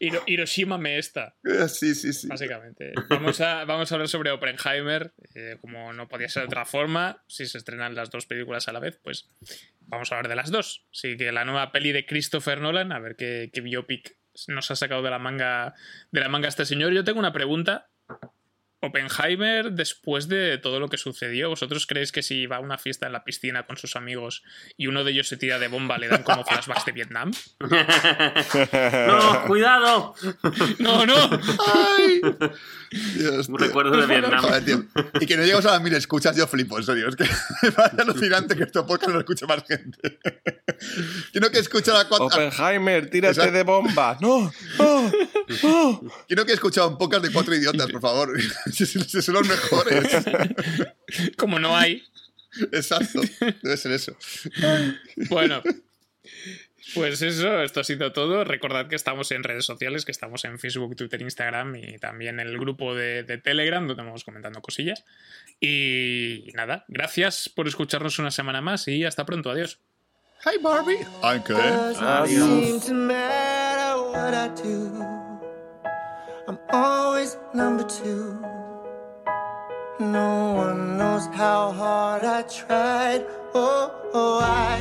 Hiro- Hiroshima me esta, Eh, Sí, sí, sí. básicamente. Vamos a, vamos a hablar sobre Oppenheimer, eh, como no podía ser de otra forma, si se estrenan las dos películas a la vez, pues vamos a hablar de las dos. Así que la nueva peli de Christopher Nolan, a ver qué, qué biopic nos ha sacado de la manga de la manga este señor. Yo tengo una pregunta. Oppenheimer, después de todo lo que sucedió, ¿vosotros creéis que si va a una fiesta en la piscina con sus amigos y uno de ellos se tira de bomba, le dan como flashbacks de Vietnam? ¡No, cuidado! ¡No, no! ¡Ay! Dios, Un recuerdo de Vietnam. Joder, tío. Y que no llegas a las mil escuchas, yo flipo, en serio. Es que me parece alucinante que este podcast lo escuche más gente. Quiero que escuchar a cuatro. Oppenheimer, tírate Exacto. de bomba. No, no, no. Quiero que escuchar un podcast de cuatro idiotas, por favor. Si, son los mejores. Como no hay. Exacto. Debe ser eso. Bueno, pues eso, esto ha sido todo. Recordad que estamos en redes sociales, que estamos en Facebook, Twitter, Instagram y también en el grupo de, de Telegram, donde vamos comentando cosillas. Y nada, gracias por escucharnos una semana más y hasta pronto. Adiós. Hi, Barbie. I'm good. Doesn't I'm always number two. No one knows how hard I tried. Oh, oh, I,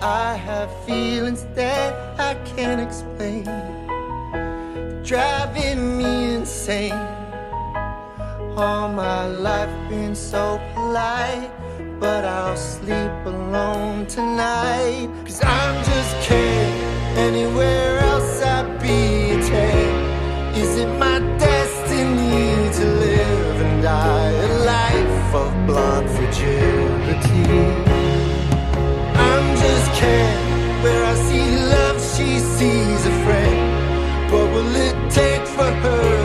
I have feelings that I can't explain. Driving me insane. All my life been so polite, but I'll sleep alone tonight. Cause I'm just kidding. Anywhere else I'd be fragility. I'm just Where I see love, she sees a friend. What will it take for her?